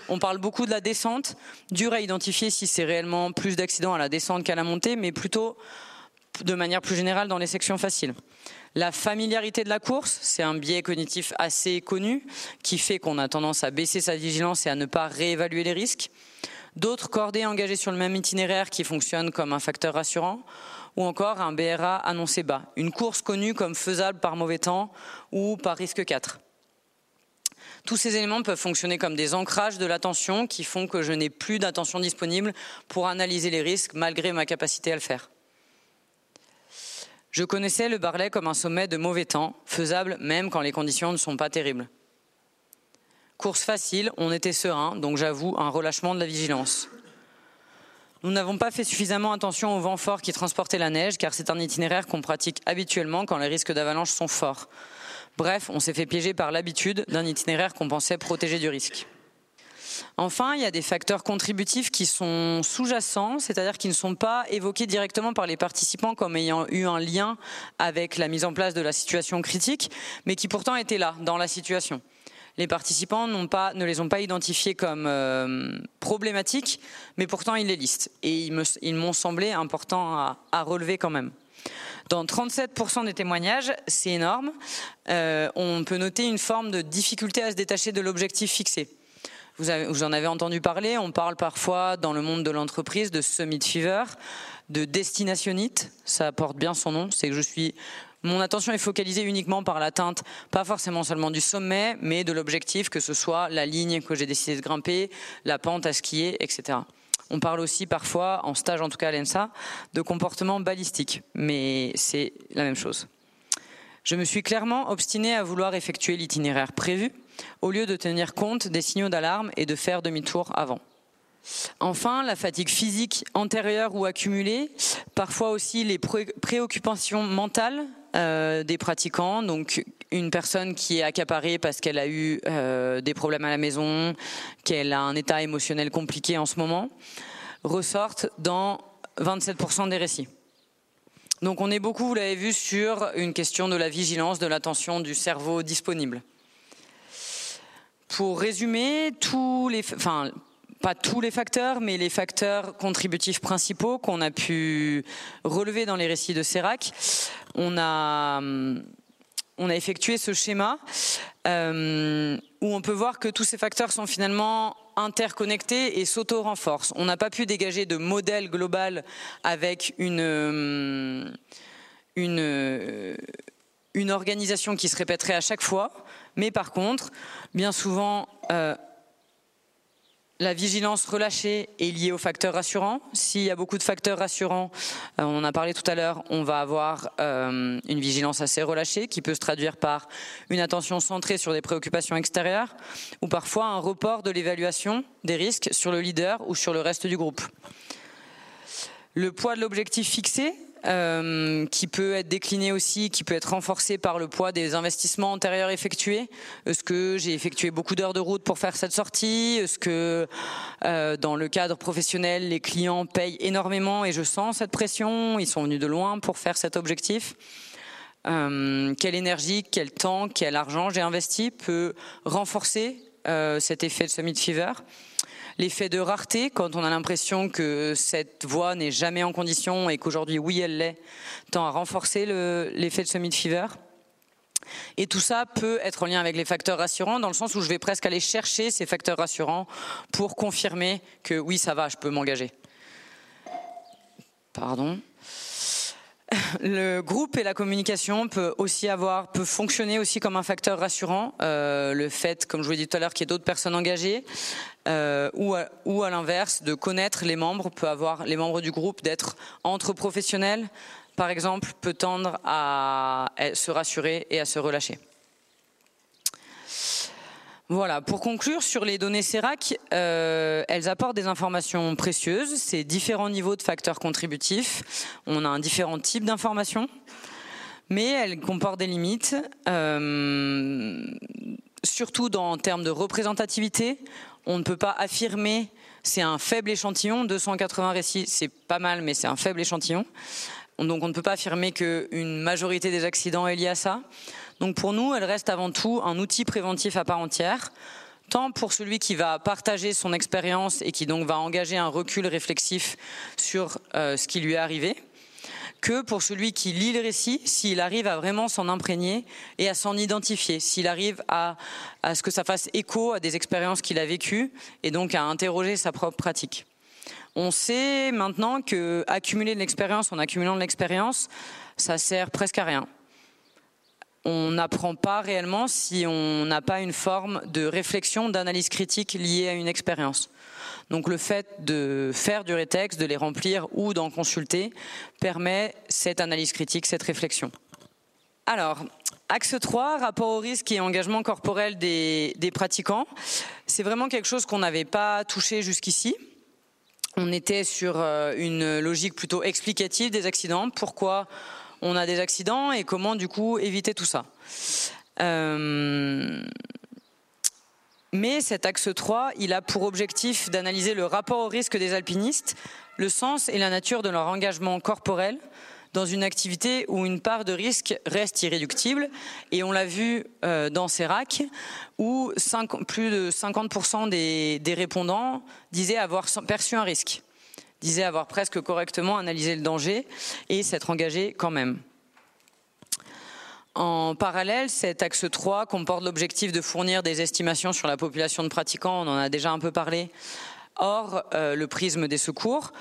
On parle beaucoup de la descente, dur à identifier si c'est réellement plus d'accidents à la descente qu'à la montée, mais plutôt de manière plus générale dans les sections faciles. La familiarité de la course, c'est un biais cognitif assez connu qui fait qu'on a tendance à baisser sa vigilance et à ne pas réévaluer les risques. D'autres cordées engagées sur le même itinéraire qui fonctionnent comme un facteur rassurant ou encore un BRA annoncé bas, une course connue comme faisable par mauvais temps ou par risque 4. Tous ces éléments peuvent fonctionner comme des ancrages de l'attention qui font que je n'ai plus d'attention disponible pour analyser les risques malgré ma capacité à le faire. Je connaissais le Barlet comme un sommet de mauvais temps, faisable même quand les conditions ne sont pas terribles. Course facile, on était serein, donc j'avoue un relâchement de la vigilance. Nous n'avons pas fait suffisamment attention au vent fort qui transportait la neige, car c'est un itinéraire qu'on pratique habituellement quand les risques d'avalanche sont forts. Bref, on s'est fait piéger par l'habitude d'un itinéraire qu'on pensait protéger du risque. Enfin, il y a des facteurs contributifs qui sont sous-jacents, c'est-à-dire qui ne sont pas évoqués directement par les participants comme ayant eu un lien avec la mise en place de la situation critique, mais qui pourtant étaient là, dans la situation. Les participants ne les ont pas identifiés comme euh, problématiques, mais pourtant ils les listent. Et ils m'ont semblé importants à, relever quand même. Dans 37% des témoignages, c'est énorme, euh, on peut noter une forme de difficulté à se détacher de l'objectif fixé. Vous, en avez entendu parler, on parle parfois dans le monde de l'entreprise de summit fever, de destinationite, ça porte bien son nom, c'est que je suis mon attention est focalisée uniquement par l'atteinte, pas forcément seulement du sommet, mais de l'objectif, que ce soit la ligne que j'ai décidé de grimper, la pente à skier, etc. On parle aussi parfois, en stage en tout cas à l'ENSA, de comportement balistique, mais c'est la même chose. Je me suis clairement obstiné à vouloir effectuer l'itinéraire prévu, au lieu de tenir compte des signaux d'alarme et de faire demi-tour avant. Enfin, la fatigue physique antérieure ou accumulée, parfois aussi les préoccupations mentales euh, des pratiquants, donc une personne qui est accaparée parce qu'elle a eu euh, des problèmes à la maison, qu'elle a un état émotionnel compliqué en ce moment, ressortent dans 27% des récits. Donc on est beaucoup, vous l'avez vu, sur une question de la vigilance, de l'attention du cerveau disponible. Pour résumer, tous les, pas tous les facteurs, mais les facteurs contributifs principaux qu'on a pu relever dans les récits de Serac, on a, effectué ce schéma euh, où on peut voir que tous ces facteurs sont finalement interconnectés et s'auto-renforcent. On n'a pas pu dégager de modèle global avec une, une, une organisation qui se répéterait à chaque fois. Mais par contre, bien souvent, euh, la vigilance relâchée est liée aux facteurs rassurants. S'il y a beaucoup de facteurs rassurants, euh, on en a parlé tout à l'heure, on va avoir euh, une vigilance assez relâchée qui peut se traduire par une attention centrée sur des préoccupations extérieures ou parfois un report de l'évaluation des risques sur le leader ou sur le reste du groupe. Le poids de l'objectif fixé, euh, qui peut être décliné aussi, qui peut être renforcé par le poids des investissements antérieurs effectués. Est-ce que j'ai effectué beaucoup d'heures de route pour faire cette sortie? Est-ce que euh, dans le cadre professionnel, les clients payent énormément et je sens cette pression? Ils sont venus de loin pour faire cet objectif. Euh, Quelle énergie, quel temps, quel argent j'ai investi peut renforcer cet effet de summit fever? L'effet de rareté quand on a l'impression que cette voie n'est jamais en condition et qu'aujourd'hui, oui, elle l'est, tend à renforcer l'effet de summit fever. Et tout ça peut être en lien avec les facteurs rassurants, dans le sens où je vais presque aller chercher ces facteurs rassurants pour confirmer que oui, ça va, je peux m'engager. Pardon. Le groupe et la communication peut aussi avoir, peut fonctionner aussi comme un facteur rassurant. Euh, le fait, comme je vous l'ai dit tout à l'heure, qu'il y ait d'autres personnes engagées, euh, ou à, ou à l'inverse, de connaître les membres, peut avoir les membres du groupe d'être entre professionnels, par exemple, peut tendre à se rassurer et à se relâcher. Voilà, pour conclure sur les données CERAC, euh, elles apportent des informations précieuses, c'est différents niveaux de facteurs contributifs, on a un différent type d'informations, mais elles comportent des limites, euh, surtout dans, en termes de représentativité. On ne peut pas affirmer, c'est un faible échantillon, 280 récits, c'est pas mal, mais c'est un faible échantillon. Donc on ne peut pas affirmer qu'une majorité des accidents est liée à ça. Donc pour nous, elle reste avant tout un outil préventif à part entière, tant pour celui qui va partager son expérience et qui donc va engager un recul réflexif sur euh, ce qui lui est arrivé, que pour celui qui lit le récit, s'il arrive à vraiment s'en imprégner et à s'en identifier, s'il arrive à, à ce que ça fasse écho à des expériences qu'il a vécues et donc à interroger sa propre pratique. On sait maintenant que accumuler de l'expérience en accumulant de l'expérience, ça sert presque à rien on n'apprend pas réellement si on n'a pas une forme de réflexion, d'analyse critique liée à une expérience. Donc le fait de faire du rétexte, de les remplir ou d'en consulter permet cette analyse critique, cette réflexion. Alors, axe 3, rapport au risque et engagement corporel des, des pratiquants. C'est vraiment quelque chose qu'on n'avait pas touché jusqu'ici. On était sur euh, une logique plutôt explicative des accidents. Pourquoi on a des accidents et comment du coup éviter tout ça. Euh, mais cet axe 3, il a pour objectif d'analyser le rapport au risque des alpinistes, le sens et la nature de leur engagement corporel dans une activité où une part de risque reste irréductible. Et on l'a vu euh, dans CERAC, où plus de 50% des répondants disaient avoir perçu un risque disait avoir presque correctement analysé le danger et s'être engagé quand même. En parallèle, cet axe 3 comporte l'objectif de fournir des estimations sur la population de pratiquants, on en a déjà un peu parlé, hors euh, le prisme des secours,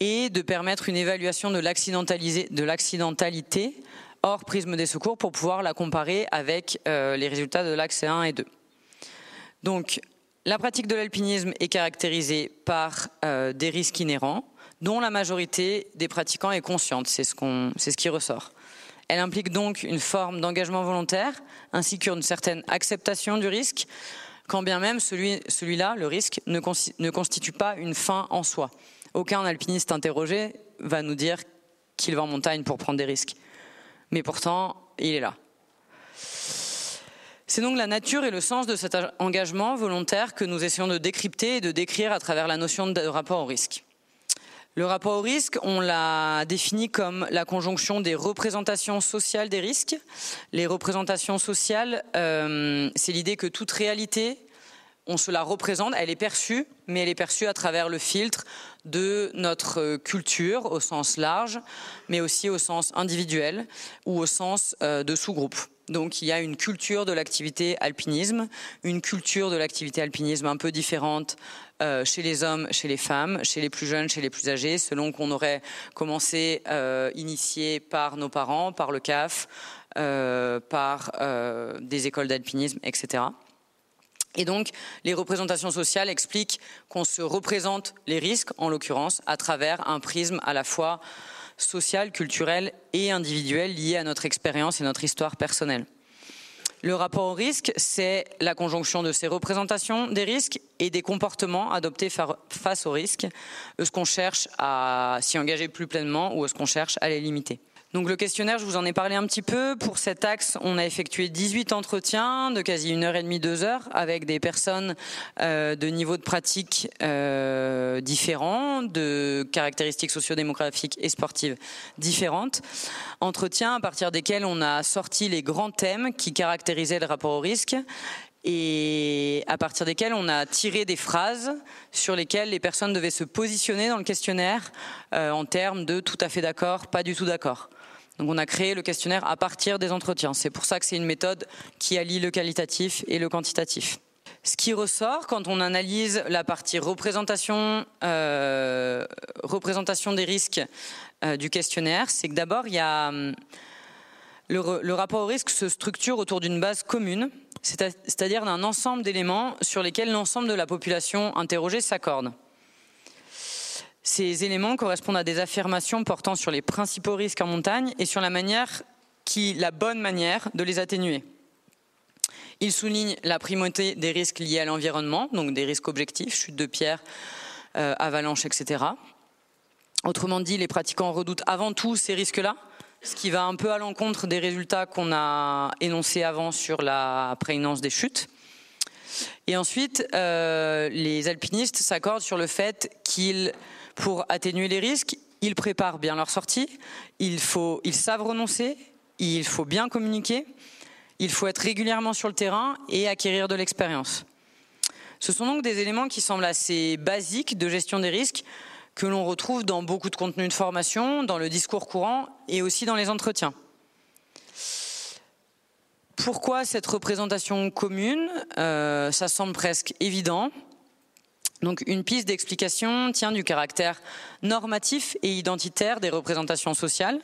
et de permettre une évaluation de l'accidentalité hors prisme des secours pour pouvoir la comparer avec euh, les résultats de l'axe 1 et 2. Donc, la pratique de l'alpinisme est caractérisée par euh, des risques inhérents, dont la majorité des pratiquants est consciente, c'est ce, qui ressort. Elle implique donc une forme d'engagement volontaire, ainsi qu'une certaine acceptation du risque, quand bien même celui-là, le risque, ne, ne constitue pas une fin en soi. Aucun alpiniste interrogé va nous dire qu'il va en montagne pour prendre des risques. Mais pourtant, il est là. C'est donc la nature et le sens de cet engagement volontaire que nous essayons de décrypter et de décrire à travers la notion de rapport au risque. Le rapport au risque, on l'a défini comme la conjonction des représentations sociales des risques. Les représentations sociales, euh, c'est l'idée que toute réalité, on se la représente, elle est perçue, mais elle est perçue à travers le filtre de notre culture au sens large, mais aussi au sens individuel ou au sens euh, de sous-groupe. Donc il y a une culture de l'activité alpinisme, une culture de l'activité alpinisme un peu différente euh, chez les hommes, chez les femmes, chez les plus jeunes, chez les plus âgés, selon qu'on aurait commencé euh, initié par nos parents, par le CAF, euh, par euh, des écoles d'alpinisme, etc. Et donc, les représentations sociales expliquent qu'on se représente les risques, en l'occurrence, à travers un prisme à la fois social, culturel et individuel lié à notre expérience et notre histoire personnelle. Le rapport au risque, c'est la conjonction de ces représentations des risques et des comportements adoptés face aux risques. Est-ce qu'on cherche à s'y engager plus pleinement ou est-ce qu'on cherche à les limiter donc le questionnaire, je vous en ai parlé un petit peu. Pour cet axe, on a effectué 18 entretiens de quasi une heure et demie, deux heures, avec des personnes euh, de niveau de pratique euh, différents, de caractéristiques sociodémographiques et sportives différentes. Entretiens à partir desquels on a sorti les grands thèmes qui caractérisaient le rapport au risque et à partir desquels on a tiré des phrases sur lesquelles les personnes devaient se positionner dans le questionnaire euh, en termes de tout à fait d'accord, pas du tout d'accord. Donc on a créé le questionnaire à partir des entretiens. C'est pour ça que c'est une méthode qui allie le qualitatif et le quantitatif. Ce qui ressort quand on analyse la partie représentation, euh, des risques euh, du questionnaire, c'est que d'abord, il y a hum, le, le, rapport au risque se structure autour d'une base commune, c'est-à-dire d'un ensemble d'éléments sur lesquels l'ensemble de la population interrogée s'accorde. Ces éléments correspondent à des affirmations portant sur les principaux risques en montagne et sur la manière qui, la bonne manière de les atténuer. Il souligne la primauté des risques liés à l'environnement, donc des risques objectifs, chute de pierre, euh, avalanche, etc. Autrement dit, les pratiquants redoutent avant tout ces risques-là, ce qui va un peu à l'encontre des résultats qu'on a énoncés avant sur la prégnance des chutes. Et ensuite, euh, les alpinistes s'accordent sur le fait qu'ils, pour atténuer les risques, ils préparent bien leur sortie, ils savent renoncer, il faut bien communiquer, il faut être régulièrement sur le terrain et acquérir de l'expérience. Ce sont donc des éléments qui semblent assez basiques de gestion des risques que l'on retrouve dans beaucoup de contenus de formation, dans le discours courant et aussi dans les entretiens. Pourquoi cette représentation commune? Euh, Ça semble presque évident. Donc une piste d'explication tient du caractère normatif et identitaire des représentations sociales.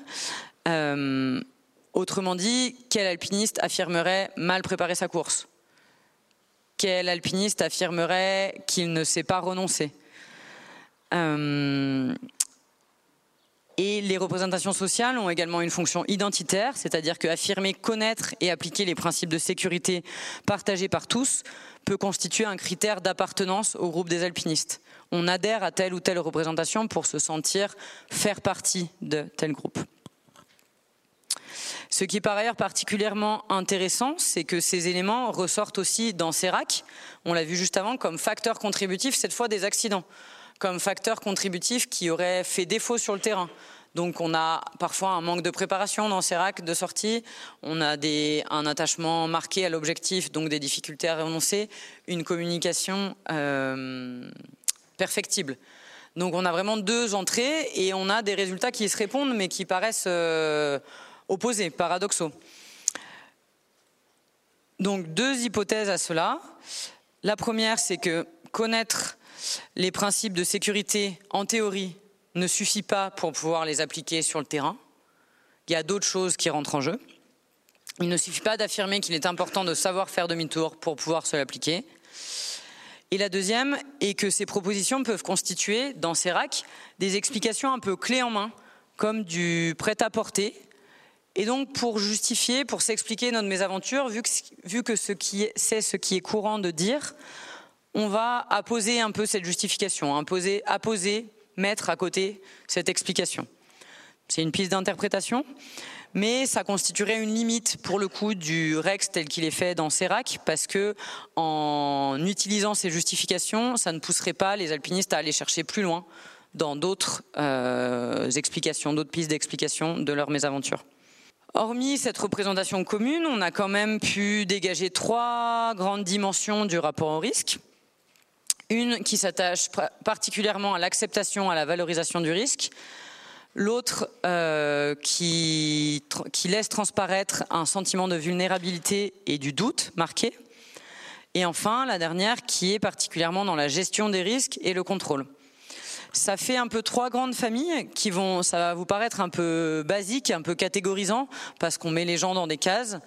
Euh, Autrement dit, quel alpiniste affirmerait mal préparer sa course? Quel alpiniste affirmerait qu'il ne sait pas renoncer? Euh, Et les représentations sociales ont également une fonction identitaire, c'est-à-dire qu'affirmer, connaître et appliquer les principes de sécurité partagés par tous peut constituer un critère d'appartenance au groupe des alpinistes. On adhère à telle ou telle représentation pour se sentir faire partie de tel groupe. Ce qui est par ailleurs particulièrement intéressant, c'est que ces éléments ressortent aussi dans CERAC, on l'a vu juste avant, comme facteur contributif, cette fois des accidents, comme facteur contributif qui aurait fait défaut sur le terrain. Donc on a parfois un manque de préparation dans CERAC de sortie, on a un attachement marqué à l'objectif, donc des difficultés à renoncer, une communication euh, perfectible. Donc on a vraiment deux entrées et on a des résultats qui se répondent mais qui paraissent... Euh, opposés, paradoxaux. Donc deux hypothèses à cela. La première, c'est que connaître les principes de sécurité en théorie ne suffit pas pour pouvoir les appliquer sur le terrain. Il y a d'autres choses qui rentrent en jeu. Il ne suffit pas d'affirmer qu'il est important de savoir faire demi-tour pour pouvoir se l'appliquer. Et la deuxième est que ces propositions peuvent constituer, dans ces racks, des explications un peu clés en main, comme du prêt-à-porter, et donc, pour justifier, pour s'expliquer notre mésaventure, vu que, vu que c'est ce, ce qui est courant de dire, on va apposer un peu cette justification, imposer, apposer, mettre à côté cette explication. C'est une piste d'interprétation, mais ça constituerait une limite pour le coup du Rex tel qu'il est fait dans CERAC, parce que en utilisant ces justifications, ça ne pousserait pas les alpinistes à aller chercher plus loin dans d'autres euh, explications, d'autres pistes d'explication de leur mésaventure. Hormis cette représentation commune, on a quand même pu dégager trois grandes dimensions du rapport au risque. Une qui s'attache particulièrement à l'acceptation, à la valorisation du risque. L'autre euh, qui, qui laisse transparaître un sentiment de vulnérabilité et du doute marqué. Et enfin, la dernière qui est particulièrement dans la gestion des risques et le contrôle. Ça fait un peu trois grandes familles qui vont, ça va vous paraître un peu basique, un peu catégorisant, parce qu'on met les gens dans des cases.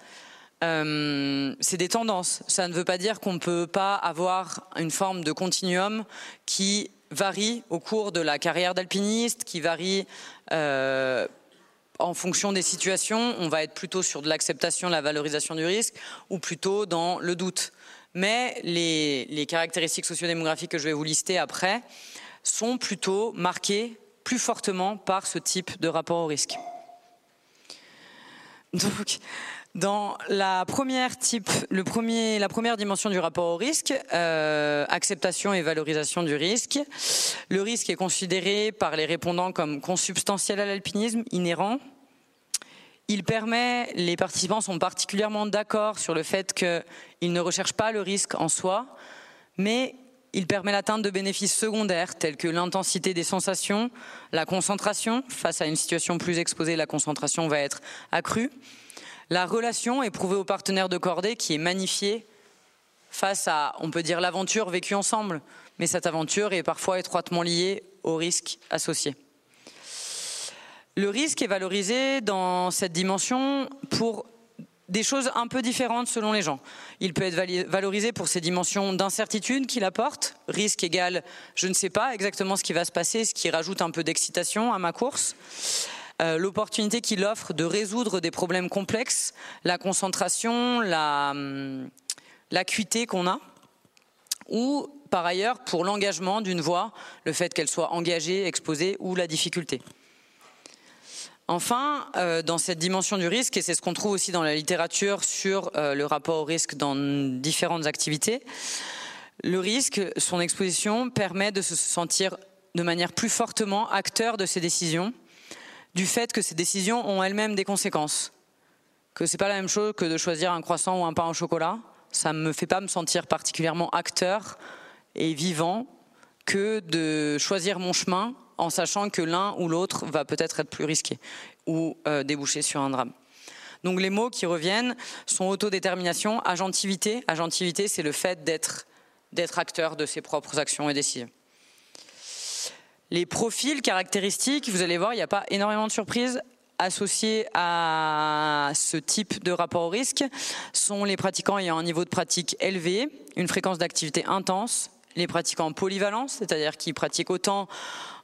Euh, c'est des tendances. Ça ne veut pas dire qu'on ne peut pas avoir une forme de continuum qui varie au cours de la carrière d'alpiniste, qui varie euh, en fonction des situations. On va être plutôt sur de l'acceptation, la valorisation du risque, ou plutôt dans le doute. Mais les, les caractéristiques sociodémographiques que je vais vous lister après, sont plutôt marqués plus fortement par ce type de rapport au risque. Donc, dans la première dimension du rapport au risque, euh, acceptation et valorisation du risque, le risque est considéré par les répondants comme consubstantiel à l'alpinisme, inhérent. Il permet, les participants sont particulièrement d'accord sur le fait qu'ils ne recherchent pas le risque en soi, mais il permet l'atteinte de bénéfices secondaires tels que l'intensité des sensations, la concentration. Face à une situation plus exposée, la concentration va être accrue. La relation éprouvée au partenaire de cordée qui est magnifiée face à, on peut dire, l'aventure vécue ensemble, mais cette aventure est parfois étroitement liée au risque associé. Le risque est valorisé dans cette dimension pour des choses un peu différentes selon les gens. Il peut être valorisé pour ces dimensions d'incertitude qu'il apporte, risque égal je ne sais pas exactement ce qui va se passer, ce qui rajoute un peu d'excitation à ma course. Euh, l'opportunité qu'il offre de résoudre des problèmes complexes, la concentration, hum, l'acuité qu'on a, ou par ailleurs pour l'engagement d'une voix, le fait qu'elle soit engagée, exposée, ou la difficulté. Enfin, euh, dans cette dimension du risque, et c'est ce qu'on trouve aussi dans la littérature sur euh, le rapport au risque dans différentes activités, le risque, son exposition permet de se sentir de manière plus fortement acteur de ces décisions, du fait que ces décisions ont elles-mêmes des conséquences. Que c'est pas la même chose que de choisir un croissant ou un pain au chocolat. Ça ne me fait pas me sentir particulièrement acteur et vivant que de choisir mon chemin en sachant que l'un ou l'autre va peut-être être plus risqué ou euh, déboucher sur un drame. Donc les mots qui reviennent sont autodétermination, agentivité. Agentivité, c'est le fait d'être d'être acteur de ses propres actions et décisions. Les profils caractéristiques, vous allez voir, il n'y a pas énormément de surprises associés à ce type de rapport au risque sont les pratiquants ayant un niveau de pratique élevé, une fréquence d'activité intense, les pratiquants polyvalents, c'est-à-dire qui pratiquent autant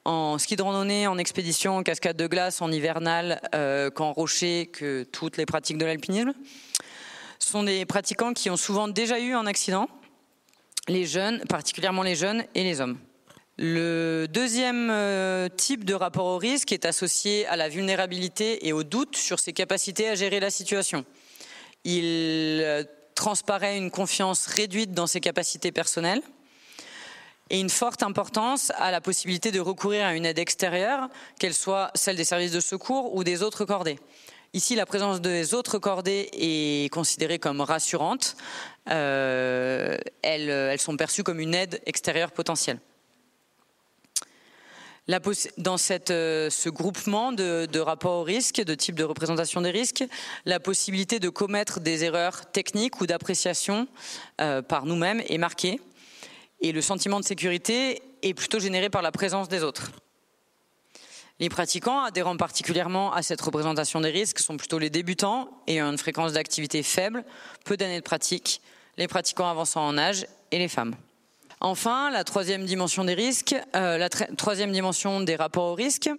en ski de randonnée, en expédition, en cascade de glace, en hivernal, euh, qu'en rocher, que toutes les pratiques de l'alpinisme. Sont des pratiquants qui ont souvent déjà eu un accident, les jeunes, particulièrement les jeunes et les hommes. Le deuxième euh, type de rapport au risque est associé à la vulnérabilité et au doute sur ses capacités à gérer la situation. Il euh, transparaît une confiance réduite dans ses capacités personnelles et une forte importance à la possibilité de recourir à une aide extérieure, qu'elle soit celle des services de secours ou des autres cordées. Ici, la présence des autres cordées est considérée comme rassurante. Euh, elles, sont perçues comme une aide extérieure potentielle. Dans euh, ce groupement de, rapports au risque, de type de représentation des risques, la possibilité de commettre des erreurs techniques ou d'appréciation euh, par nous-mêmes est marquée et le sentiment de sécurité est plutôt généré par la présence des autres. Les pratiquants adhérant particulièrement à cette représentation des risques sont plutôt les débutants ayant une fréquence d'activité faible, peu d'années de pratique, les pratiquants avançant en âge et les femmes. Enfin, la troisième dimension des risques, euh, la troisième dimension des rapports aux risques,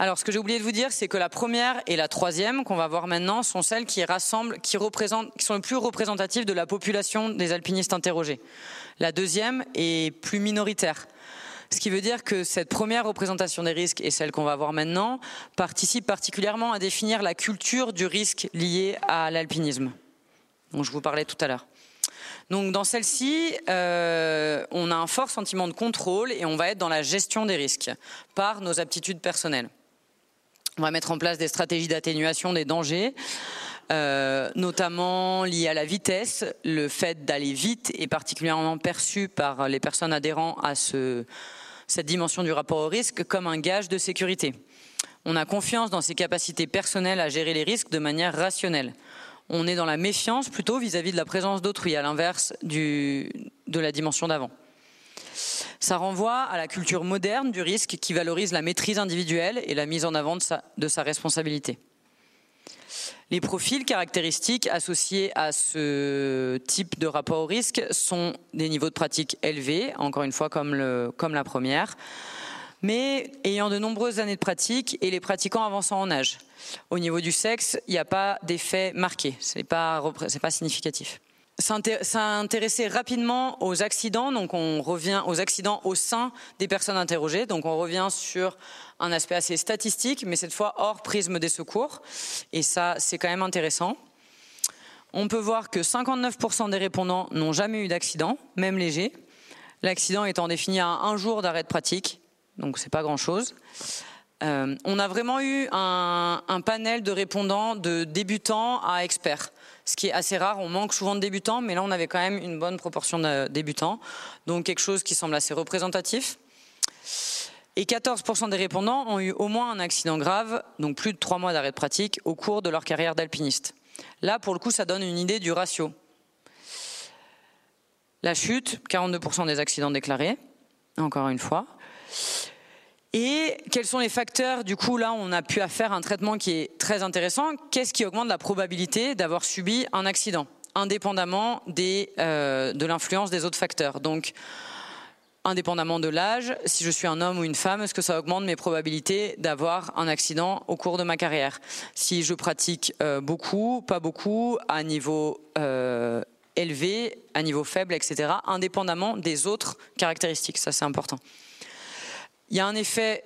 alors, ce que j'ai oublié de vous dire, c'est que la première et la troisième qu'on va voir maintenant sont celles qui rassemblent, qui représentent, qui sont les plus représentatives de la population des alpinistes interrogés. La deuxième est plus minoritaire. Ce qui veut dire que cette première représentation des risques et celle qu'on va voir maintenant participe particulièrement à définir la culture du risque lié à l'alpinisme, dont je vous parlais tout à l'heure. Donc dans celle-ci, euh, on a un fort sentiment de contrôle et on va être dans la gestion des risques par nos aptitudes personnelles. On va mettre en place des stratégies d'atténuation des dangers, euh, notamment liées à la vitesse. Le fait d'aller vite est particulièrement perçu par les personnes adhérant à ce, cette dimension du rapport au risque comme un gage de sécurité. On a confiance dans ses capacités personnelles à gérer les risques de manière rationnelle. On est dans la méfiance plutôt vis-à-vis -vis de la présence d'autrui, à l'inverse de la dimension d'avant. Ça renvoie à la culture moderne du risque qui valorise la maîtrise individuelle et la mise en avant de sa, responsabilité. Les profils caractéristiques associés à ce type de rapport au risque sont des niveaux de pratique élevés, encore une fois comme, la première, mais ayant de nombreuses années de pratique et les pratiquants avançant en âge. Au niveau du sexe, il n'y a pas d'effet marqué, ce n'est pas significatif s'intéresser rapidement aux accidents, donc on revient aux accidents au sein des personnes interrogées, donc on revient sur un aspect assez statistique, mais cette fois hors prisme des secours, et ça c'est quand même intéressant. On peut voir que 59% des répondants n'ont jamais eu d'accident, même léger, l'accident étant défini à un jour d'arrêt de pratique, donc c'est pas grand-chose. Euh, on a vraiment eu un, un panel de répondants de débutants à experts ce qui est assez rare. On manque souvent de débutants, mais là, on avait quand même une bonne proportion de débutants. Donc, quelque chose qui semble assez représentatif. Et 14% des répondants ont eu au moins un accident grave, donc plus de 3 mois d'arrêt de pratique, au cours de leur carrière d'alpiniste. Là, pour le coup, ça donne une idée du ratio. La chute, 42% des accidents déclarés, encore une fois. Et quels sont les facteurs Du coup, là, on a pu faire un traitement qui est très intéressant. Qu'est-ce qui augmente la probabilité d'avoir subi un accident, indépendamment euh, de l'influence des autres facteurs? Donc, indépendamment de l'âge, si je suis un homme ou une femme, est-ce que ça augmente mes probabilités d'avoir un accident au cours de ma carrière? Si je pratique euh, beaucoup, pas beaucoup, à niveau euh, élevé, à niveau faible, etc., indépendamment des autres caractéristiques, ça c'est important. Il y a un effet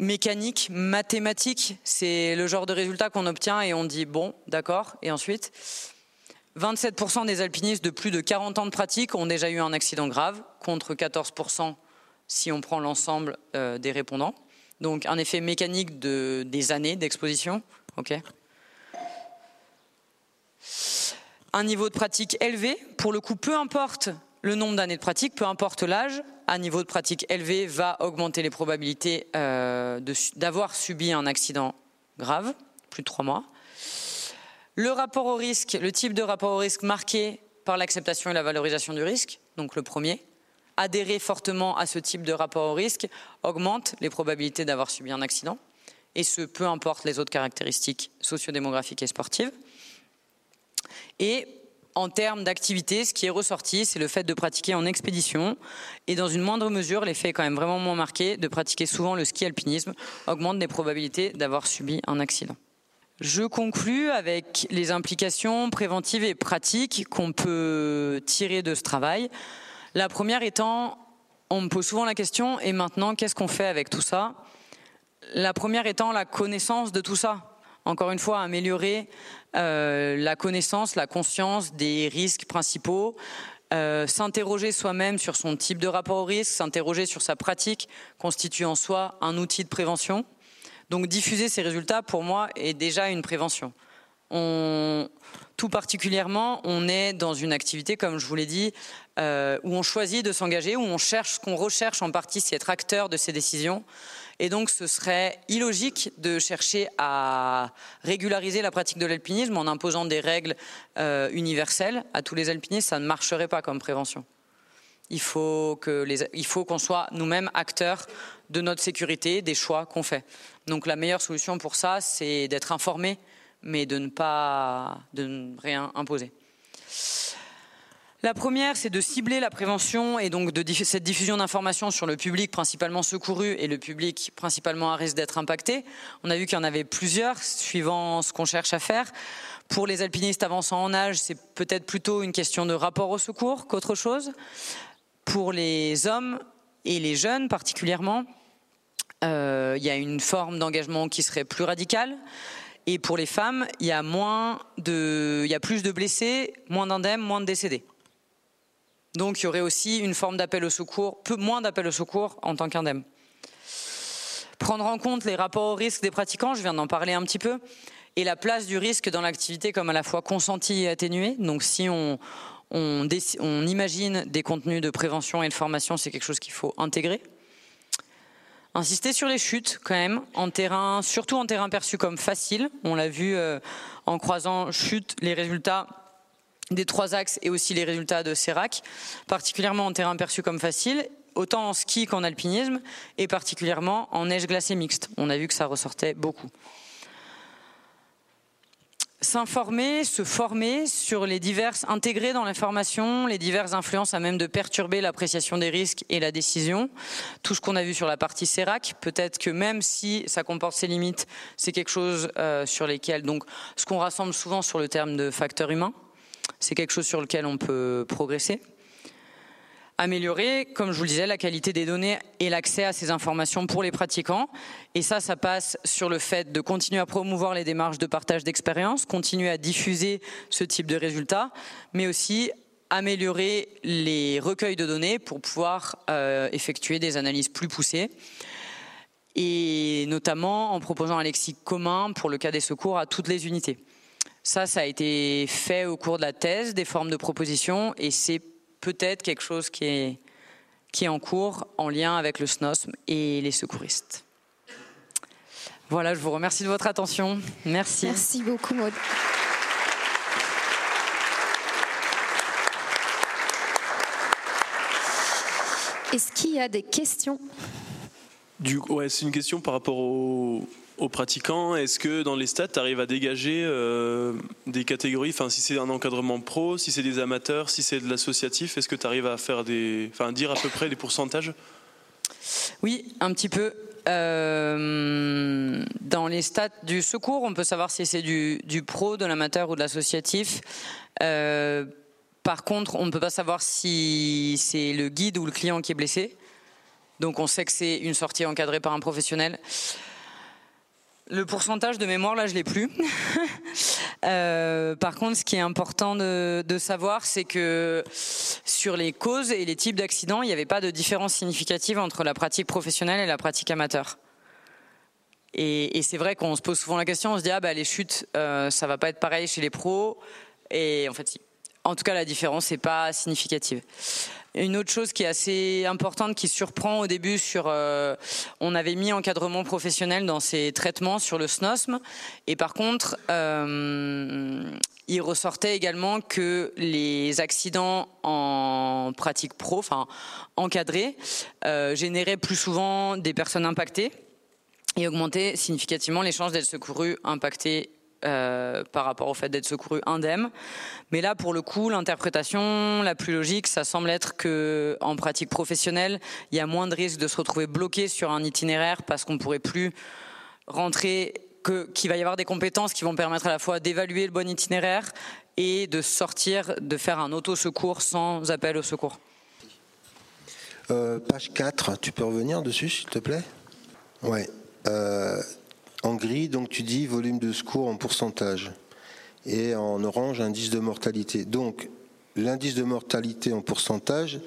mécanique, mathématique, c'est le genre de résultat qu'on obtient et on dit bon, d'accord, et ensuite? 27% des alpinistes de plus de 40 ans de pratique ont déjà eu un accident grave, contre 14% si on prend l'ensemble euh, des répondants. Donc un effet mécanique de, des années d'exposition. un niveau de pratique élevé, pour le coup, peu importe le nombre d'années de pratique, peu importe l'âge, un niveau de pratique élevé va augmenter les probabilités euh, d'avoir subi un accident grave, plus de trois mois. Le rapport au risque, le type de rapport au risque marqué par l'acceptation et la valorisation du risque, donc le premier, adhérer fortement à ce type de rapport au risque augmente les probabilités d'avoir subi un accident, et ce, peu importe les autres caractéristiques sociodémographiques et sportives. Et en termes d'activité, ce qui est ressorti, c'est le fait de pratiquer en expédition. Et dans une moindre mesure, l'effet est quand même vraiment moins marqué, de pratiquer souvent le ski alpinisme augmente les probabilités d'avoir subi un accident. Je conclus avec les implications préventives et pratiques qu'on peut tirer de ce travail. La première étant, on me pose souvent la question, et maintenant, qu'est-ce qu'on fait avec tout ça? La première étant la connaissance de tout ça. Encore une fois, améliorer euh, la connaissance, la conscience des risques principaux, euh, s'interroger soi-même sur son type de rapport au risque, s'interroger sur sa pratique constitue en soi un outil de prévention. Donc diffuser ces résultats, pour moi, est déjà une prévention. tout particulièrement, on est dans une activité, comme je vous l'ai dit, euh, où on choisit de s'engager, où on cherche, ce qu'on recherche en partie, c'est être acteur de ces décisions. Et donc, ce serait illogique de chercher à régulariser la pratique de l'alpinisme en imposant des règles euh, universelles à tous les alpinistes. Ça ne marcherait pas comme prévention. Il faut qu'on soit nous-mêmes acteurs de notre sécurité, des choix qu'on fait. Donc, la meilleure solution pour ça, c'est d'être informé, mais de ne pas de ne rien imposer. La première, c'est de cibler la prévention et donc de cette diffusion d'informations sur le public principalement secouru et le public principalement à risque d'être impacté. On a vu qu'il y en avait plusieurs, suivant ce qu'on cherche à faire. Pour les alpinistes avançant en âge, c'est peut-être plutôt une question de rapport au secours qu'autre chose. Pour les hommes et les jeunes particulièrement, euh, il y a une forme d'engagement qui serait plus radicale. Et pour les femmes, il y a moins de, il y a plus de blessés, moins d'indemnes, moins de décédés. Donc il y aurait aussi une forme d'appel au secours, peu moins d'appel au secours en tant qu'indemne. Prendre en compte les rapports au risque des pratiquants, je viens d'en parler un petit peu, et la place du risque dans l'activité comme à la fois consentie et atténuée. Donc si on, imagine des contenus de prévention et de formation, c'est quelque chose qu'il faut intégrer. Insister sur les chutes quand même, en terrain, surtout en terrain perçu comme facile. On l'a vu euh, en croisant chute, les résultats des trois axes et aussi les résultats de Serac, particulièrement en terrain perçu comme facile, autant en ski qu'en alpinisme, et particulièrement en neige glacée mixte. On a vu que ça ressortait beaucoup. S'informer, se former sur les diverses, intégrer dans l'information les diverses influences à même de perturber l'appréciation des risques et la décision. Tout ce qu'on a vu sur la partie Serac, peut-être que même si ça comporte ses limites, c'est quelque chose euh, sur lesquels, donc, ce qu'on rassemble souvent sur le terme de facteur humain, c'est quelque chose sur lequel on peut progresser. Améliorer, comme je vous le disais, la qualité des données et l'accès à ces informations pour les pratiquants. Et ça, ça passe sur le fait de continuer à promouvoir les démarches de partage d'expérience, continuer à diffuser ce type de résultats, mais aussi améliorer les recueils de données pour pouvoir euh, effectuer des analyses plus poussées et notamment en proposant un lexique commun pour le cas des secours à toutes les unités. Ça, ça a été fait au cours de la thèse, des formes de propositions, et c'est peut-être quelque chose qui est, qui est en cours en lien avec le SNOSM et les secouristes. Voilà, je vous remercie de votre attention. Merci. Merci beaucoup, Maud. Est-ce qu'il y a des questions? Du, ouais, C'est une question par rapport aux, pratiquants. Est-ce que dans les stats, tu arrives à dégager euh, des catégories Enfin, si c'est un encadrement pro, si c'est des amateurs, si c'est de l'associatif, est-ce que tu arrives à faire des, enfin, dire à peu près les pourcentages? Oui, un petit peu. Euh, dans les stats du secours, on peut savoir si c'est du, pro, de l'amateur ou de l'associatif. Euh, par contre, on ne peut pas savoir si c'est le guide ou le client qui est blessé. Donc on sait que c'est une sortie encadrée par un professionnel. Le pourcentage de mémoire, là, je l'ai plus. Euh, par contre, ce qui est important de, savoir, c'est que sur les causes et les types d'accidents, il n'y avait pas de différence significative entre la pratique professionnelle et la pratique amateur. Et, c'est vrai qu'on se pose souvent la question, on se dit ah bah les chutes, euh, ça va pas être pareil chez les pros. Et en fait, si. En tout cas, la différence n'est pas significative. Une autre chose qui est assez importante, qui surprend au début sur, euh, on avait mis encadrement professionnel dans ces traitements sur le SNOSM, et par contre, euh, il ressortait également que les accidents en pratique pro, enfin encadrés, euh, généraient plus souvent des personnes impactées et augmentaient significativement les chances d'être secourues impactées euh, par rapport au fait d'être secouru indemne. Mais là, pour le coup, l'interprétation la plus logique, ça semble être que en pratique professionnelle, il y a moins de risques de se retrouver bloqué sur un itinéraire parce qu'on pourrait plus rentrer qu'il va y avoir des compétences qui vont permettre à la fois d'évaluer le bon itinéraire et de sortir, de faire un auto-secours sans appel au secours. Euh, page 4, tu peux revenir dessus, s'il te plaît? Ouais. Euh, en gris, donc tu dis volume de secours en pourcentage. Et en orange, indice de mortalité. Donc, l'indice de mortalité en pourcentage,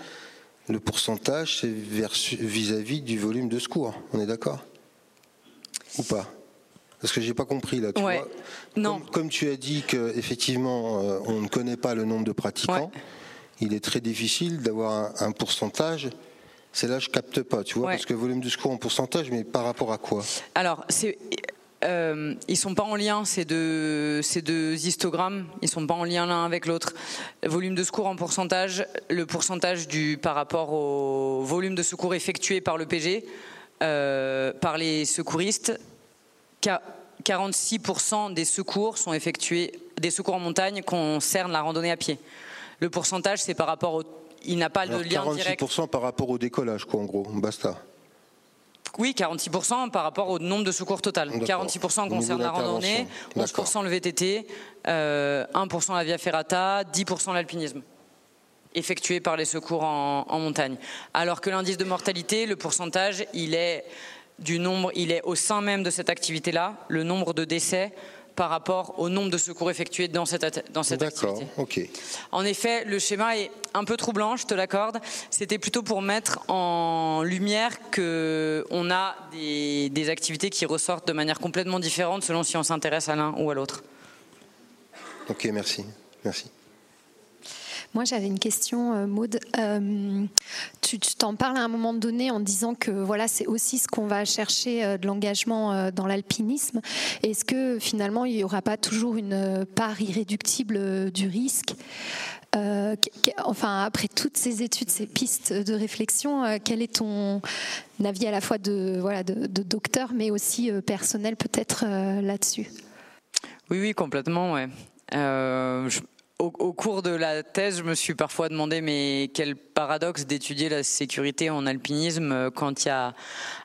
le pourcentage, c'est vis-à-vis du volume de secours. On est d'accord? Ou pas? Parce que j'ai pas compris là. Tu vois non. Comme, tu as dit qu'effectivement, euh, on ne connaît pas le nombre de pratiquants, il est très difficile d'avoir un, pourcentage c'est là je capte pas, tu vois, parce que volume de secours en pourcentage, mais par rapport à quoi? Alors, c'est euh, ils sont pas en lien ces deux, ces deux histogrammes, ils sont pas en lien l'un avec l'autre. Volume de secours en pourcentage, le pourcentage du par rapport au volume de secours effectué par le PG, euh, par les secouristes, 46% des secours sont effectués, des secours en montagne concernent la randonnée à pied. Le pourcentage, c'est par rapport au, il n'a pas de lien 46 direct. 46% par rapport au décollage, quoi, en gros, basta. Oui, 46% par rapport au nombre de secours total. 46% concerne la randonnée, 11% le VTT, 1% euh, la via ferrata, 10% l'alpinisme effectué par les secours en, en, montagne. Alors que l'indice de mortalité, le pourcentage, il est du nombre, il est au sein même de cette activité-là, le nombre de décès par rapport au nombre de secours effectués dans cette, dans cette activité. ok. En effet, le schéma est un peu troublant, je te l'accorde. C'était plutôt pour mettre en lumière qu'on a des, des activités qui ressortent de manière complètement différente selon si on s'intéresse à l'un ou à l'autre. Ok, merci. Merci. Moi, j'avais une question, euh, Maude. Euh, tu t'en parles à un moment donné en disant que voilà, c'est aussi ce qu'on va chercher euh, de l'engagement dans l'alpinisme. Est-ce que finalement, il n'y aura pas toujours une part irréductible du risque enfin, après toutes ces études, ces pistes de réflexion, quel est ton avis à la fois de, voilà, de, docteur, mais aussi personnel peut-être là-dessus? Oui, oui, complètement. Ouais au, cours de la thèse, je me suis parfois demandé mais quel paradoxe d'étudier la sécurité en alpinisme euh, quand il y a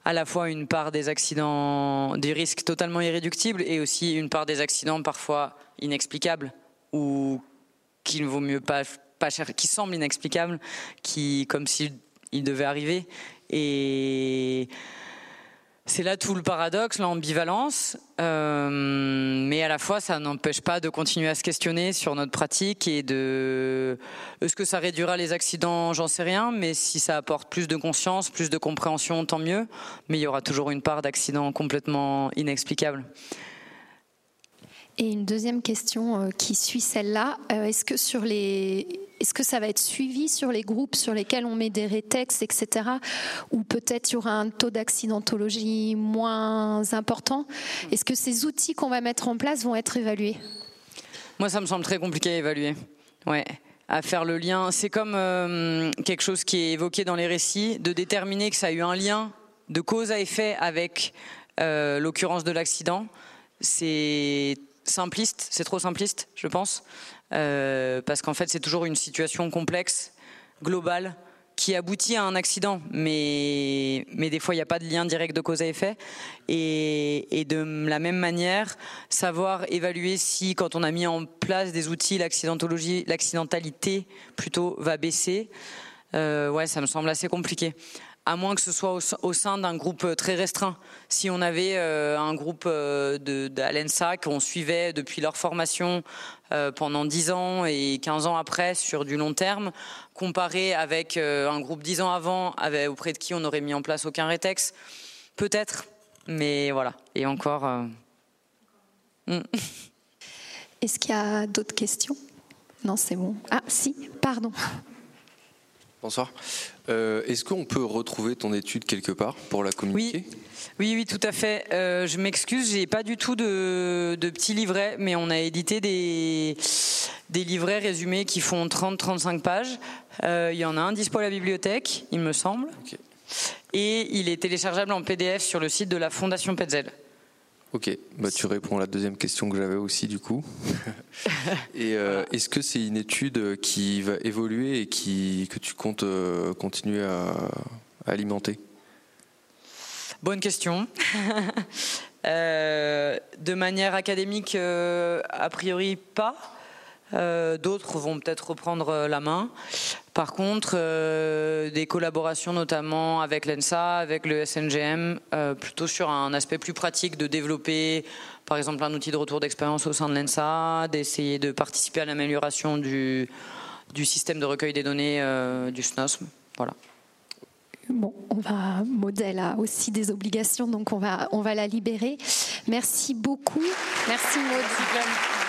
à la fois une part des accidents, des risques totalement irréductibles et aussi une part des accidents parfois inexplicables ou qu'il ne vaut mieux pas pas cher, qui semblent inexplicables, qui comme s'ils devaient arriver. Et c'est là tout le paradoxe, l'ambivalence, euh, mais à la fois ça n'empêche pas de continuer à se questionner sur notre pratique et de est-ce que ça réduira les accidents, j'en sais rien, mais si ça apporte plus de conscience, plus de compréhension, tant mieux. Mais il y aura toujours une part d'accidents complètement inexplicables. Et une deuxième question euh, qui suit celle-là, euh, est-ce que sur les est-ce que ça va être suivi sur les groupes sur lesquels on met des rétextes, etc. Ou peut-être il y aura un taux d'accidentologie moins important? Est-ce que ces outils qu'on va mettre en place vont être évalués? Moi, ça me semble très compliqué à évaluer. Ouais. à faire le lien. C'est comme quelque chose qui est évoqué dans les récits, de déterminer que ça a eu un lien de cause à effet avec l'occurrence de l'accident. C'est simpliste, c'est trop simpliste, je pense, parce qu'en fait c'est toujours une situation complexe, globale qui aboutit à un accident, mais, mais des fois il n'y a pas de lien direct de cause à effet. Et, et, de la même manière, savoir évaluer si quand on a mis en place des outils, l'accidentologie, l'accidentalité plutôt va baisser, euh, ouais, ça me semble assez compliqué à moins que ce soit au, sein d'un groupe euh, très restreint. Si on avait euh, un groupe euh, d'Alensa qu'on suivait depuis leur formation pendant 10 ans et 15 ans après sur du long terme, comparé avec un groupe 10 ans avant auprès de qui on n'aurait mis en place aucun rétex, peut-être, mais voilà. Et encore. Hmm. Est-ce qu'il y a d'autres questions? Non, c'est bon. Ah, si, pardon. Bonsoir. Euh, est-ce qu'on peut retrouver ton étude quelque part pour la communiquer? Oui. oui, tout à fait. Euh, je m'excuse, j'ai pas du tout de, petits livrets, mais on a édité des, des livrets résumés qui font 30-35 pages. Euh, il y en a un dispo à la bibliothèque, il me semble. Et il est téléchargeable en PDF sur le site de la Fondation Petzel. Ok, bah, tu réponds à la deuxième question que j'avais aussi du coup. et euh, est-ce que c'est une étude qui va évoluer et qui, que tu comptes euh, continuer à, alimenter? Bonne question. Euh, de manière académique, a priori pas. Euh, d'autres vont peut-être reprendre euh, la main. Par contre, euh, des collaborations notamment avec l'ENSA, avec le SNGM, plutôt sur un aspect plus pratique de développer, par exemple, un outil de retour d'expérience au sein de l'ENSA, d'essayer de participer à l'amélioration du, du, système de recueil des données du SNOSM. Voilà. Bon, on va, modèle a aussi des obligations, donc on va, on va la libérer. Merci beaucoup. Merci Maud.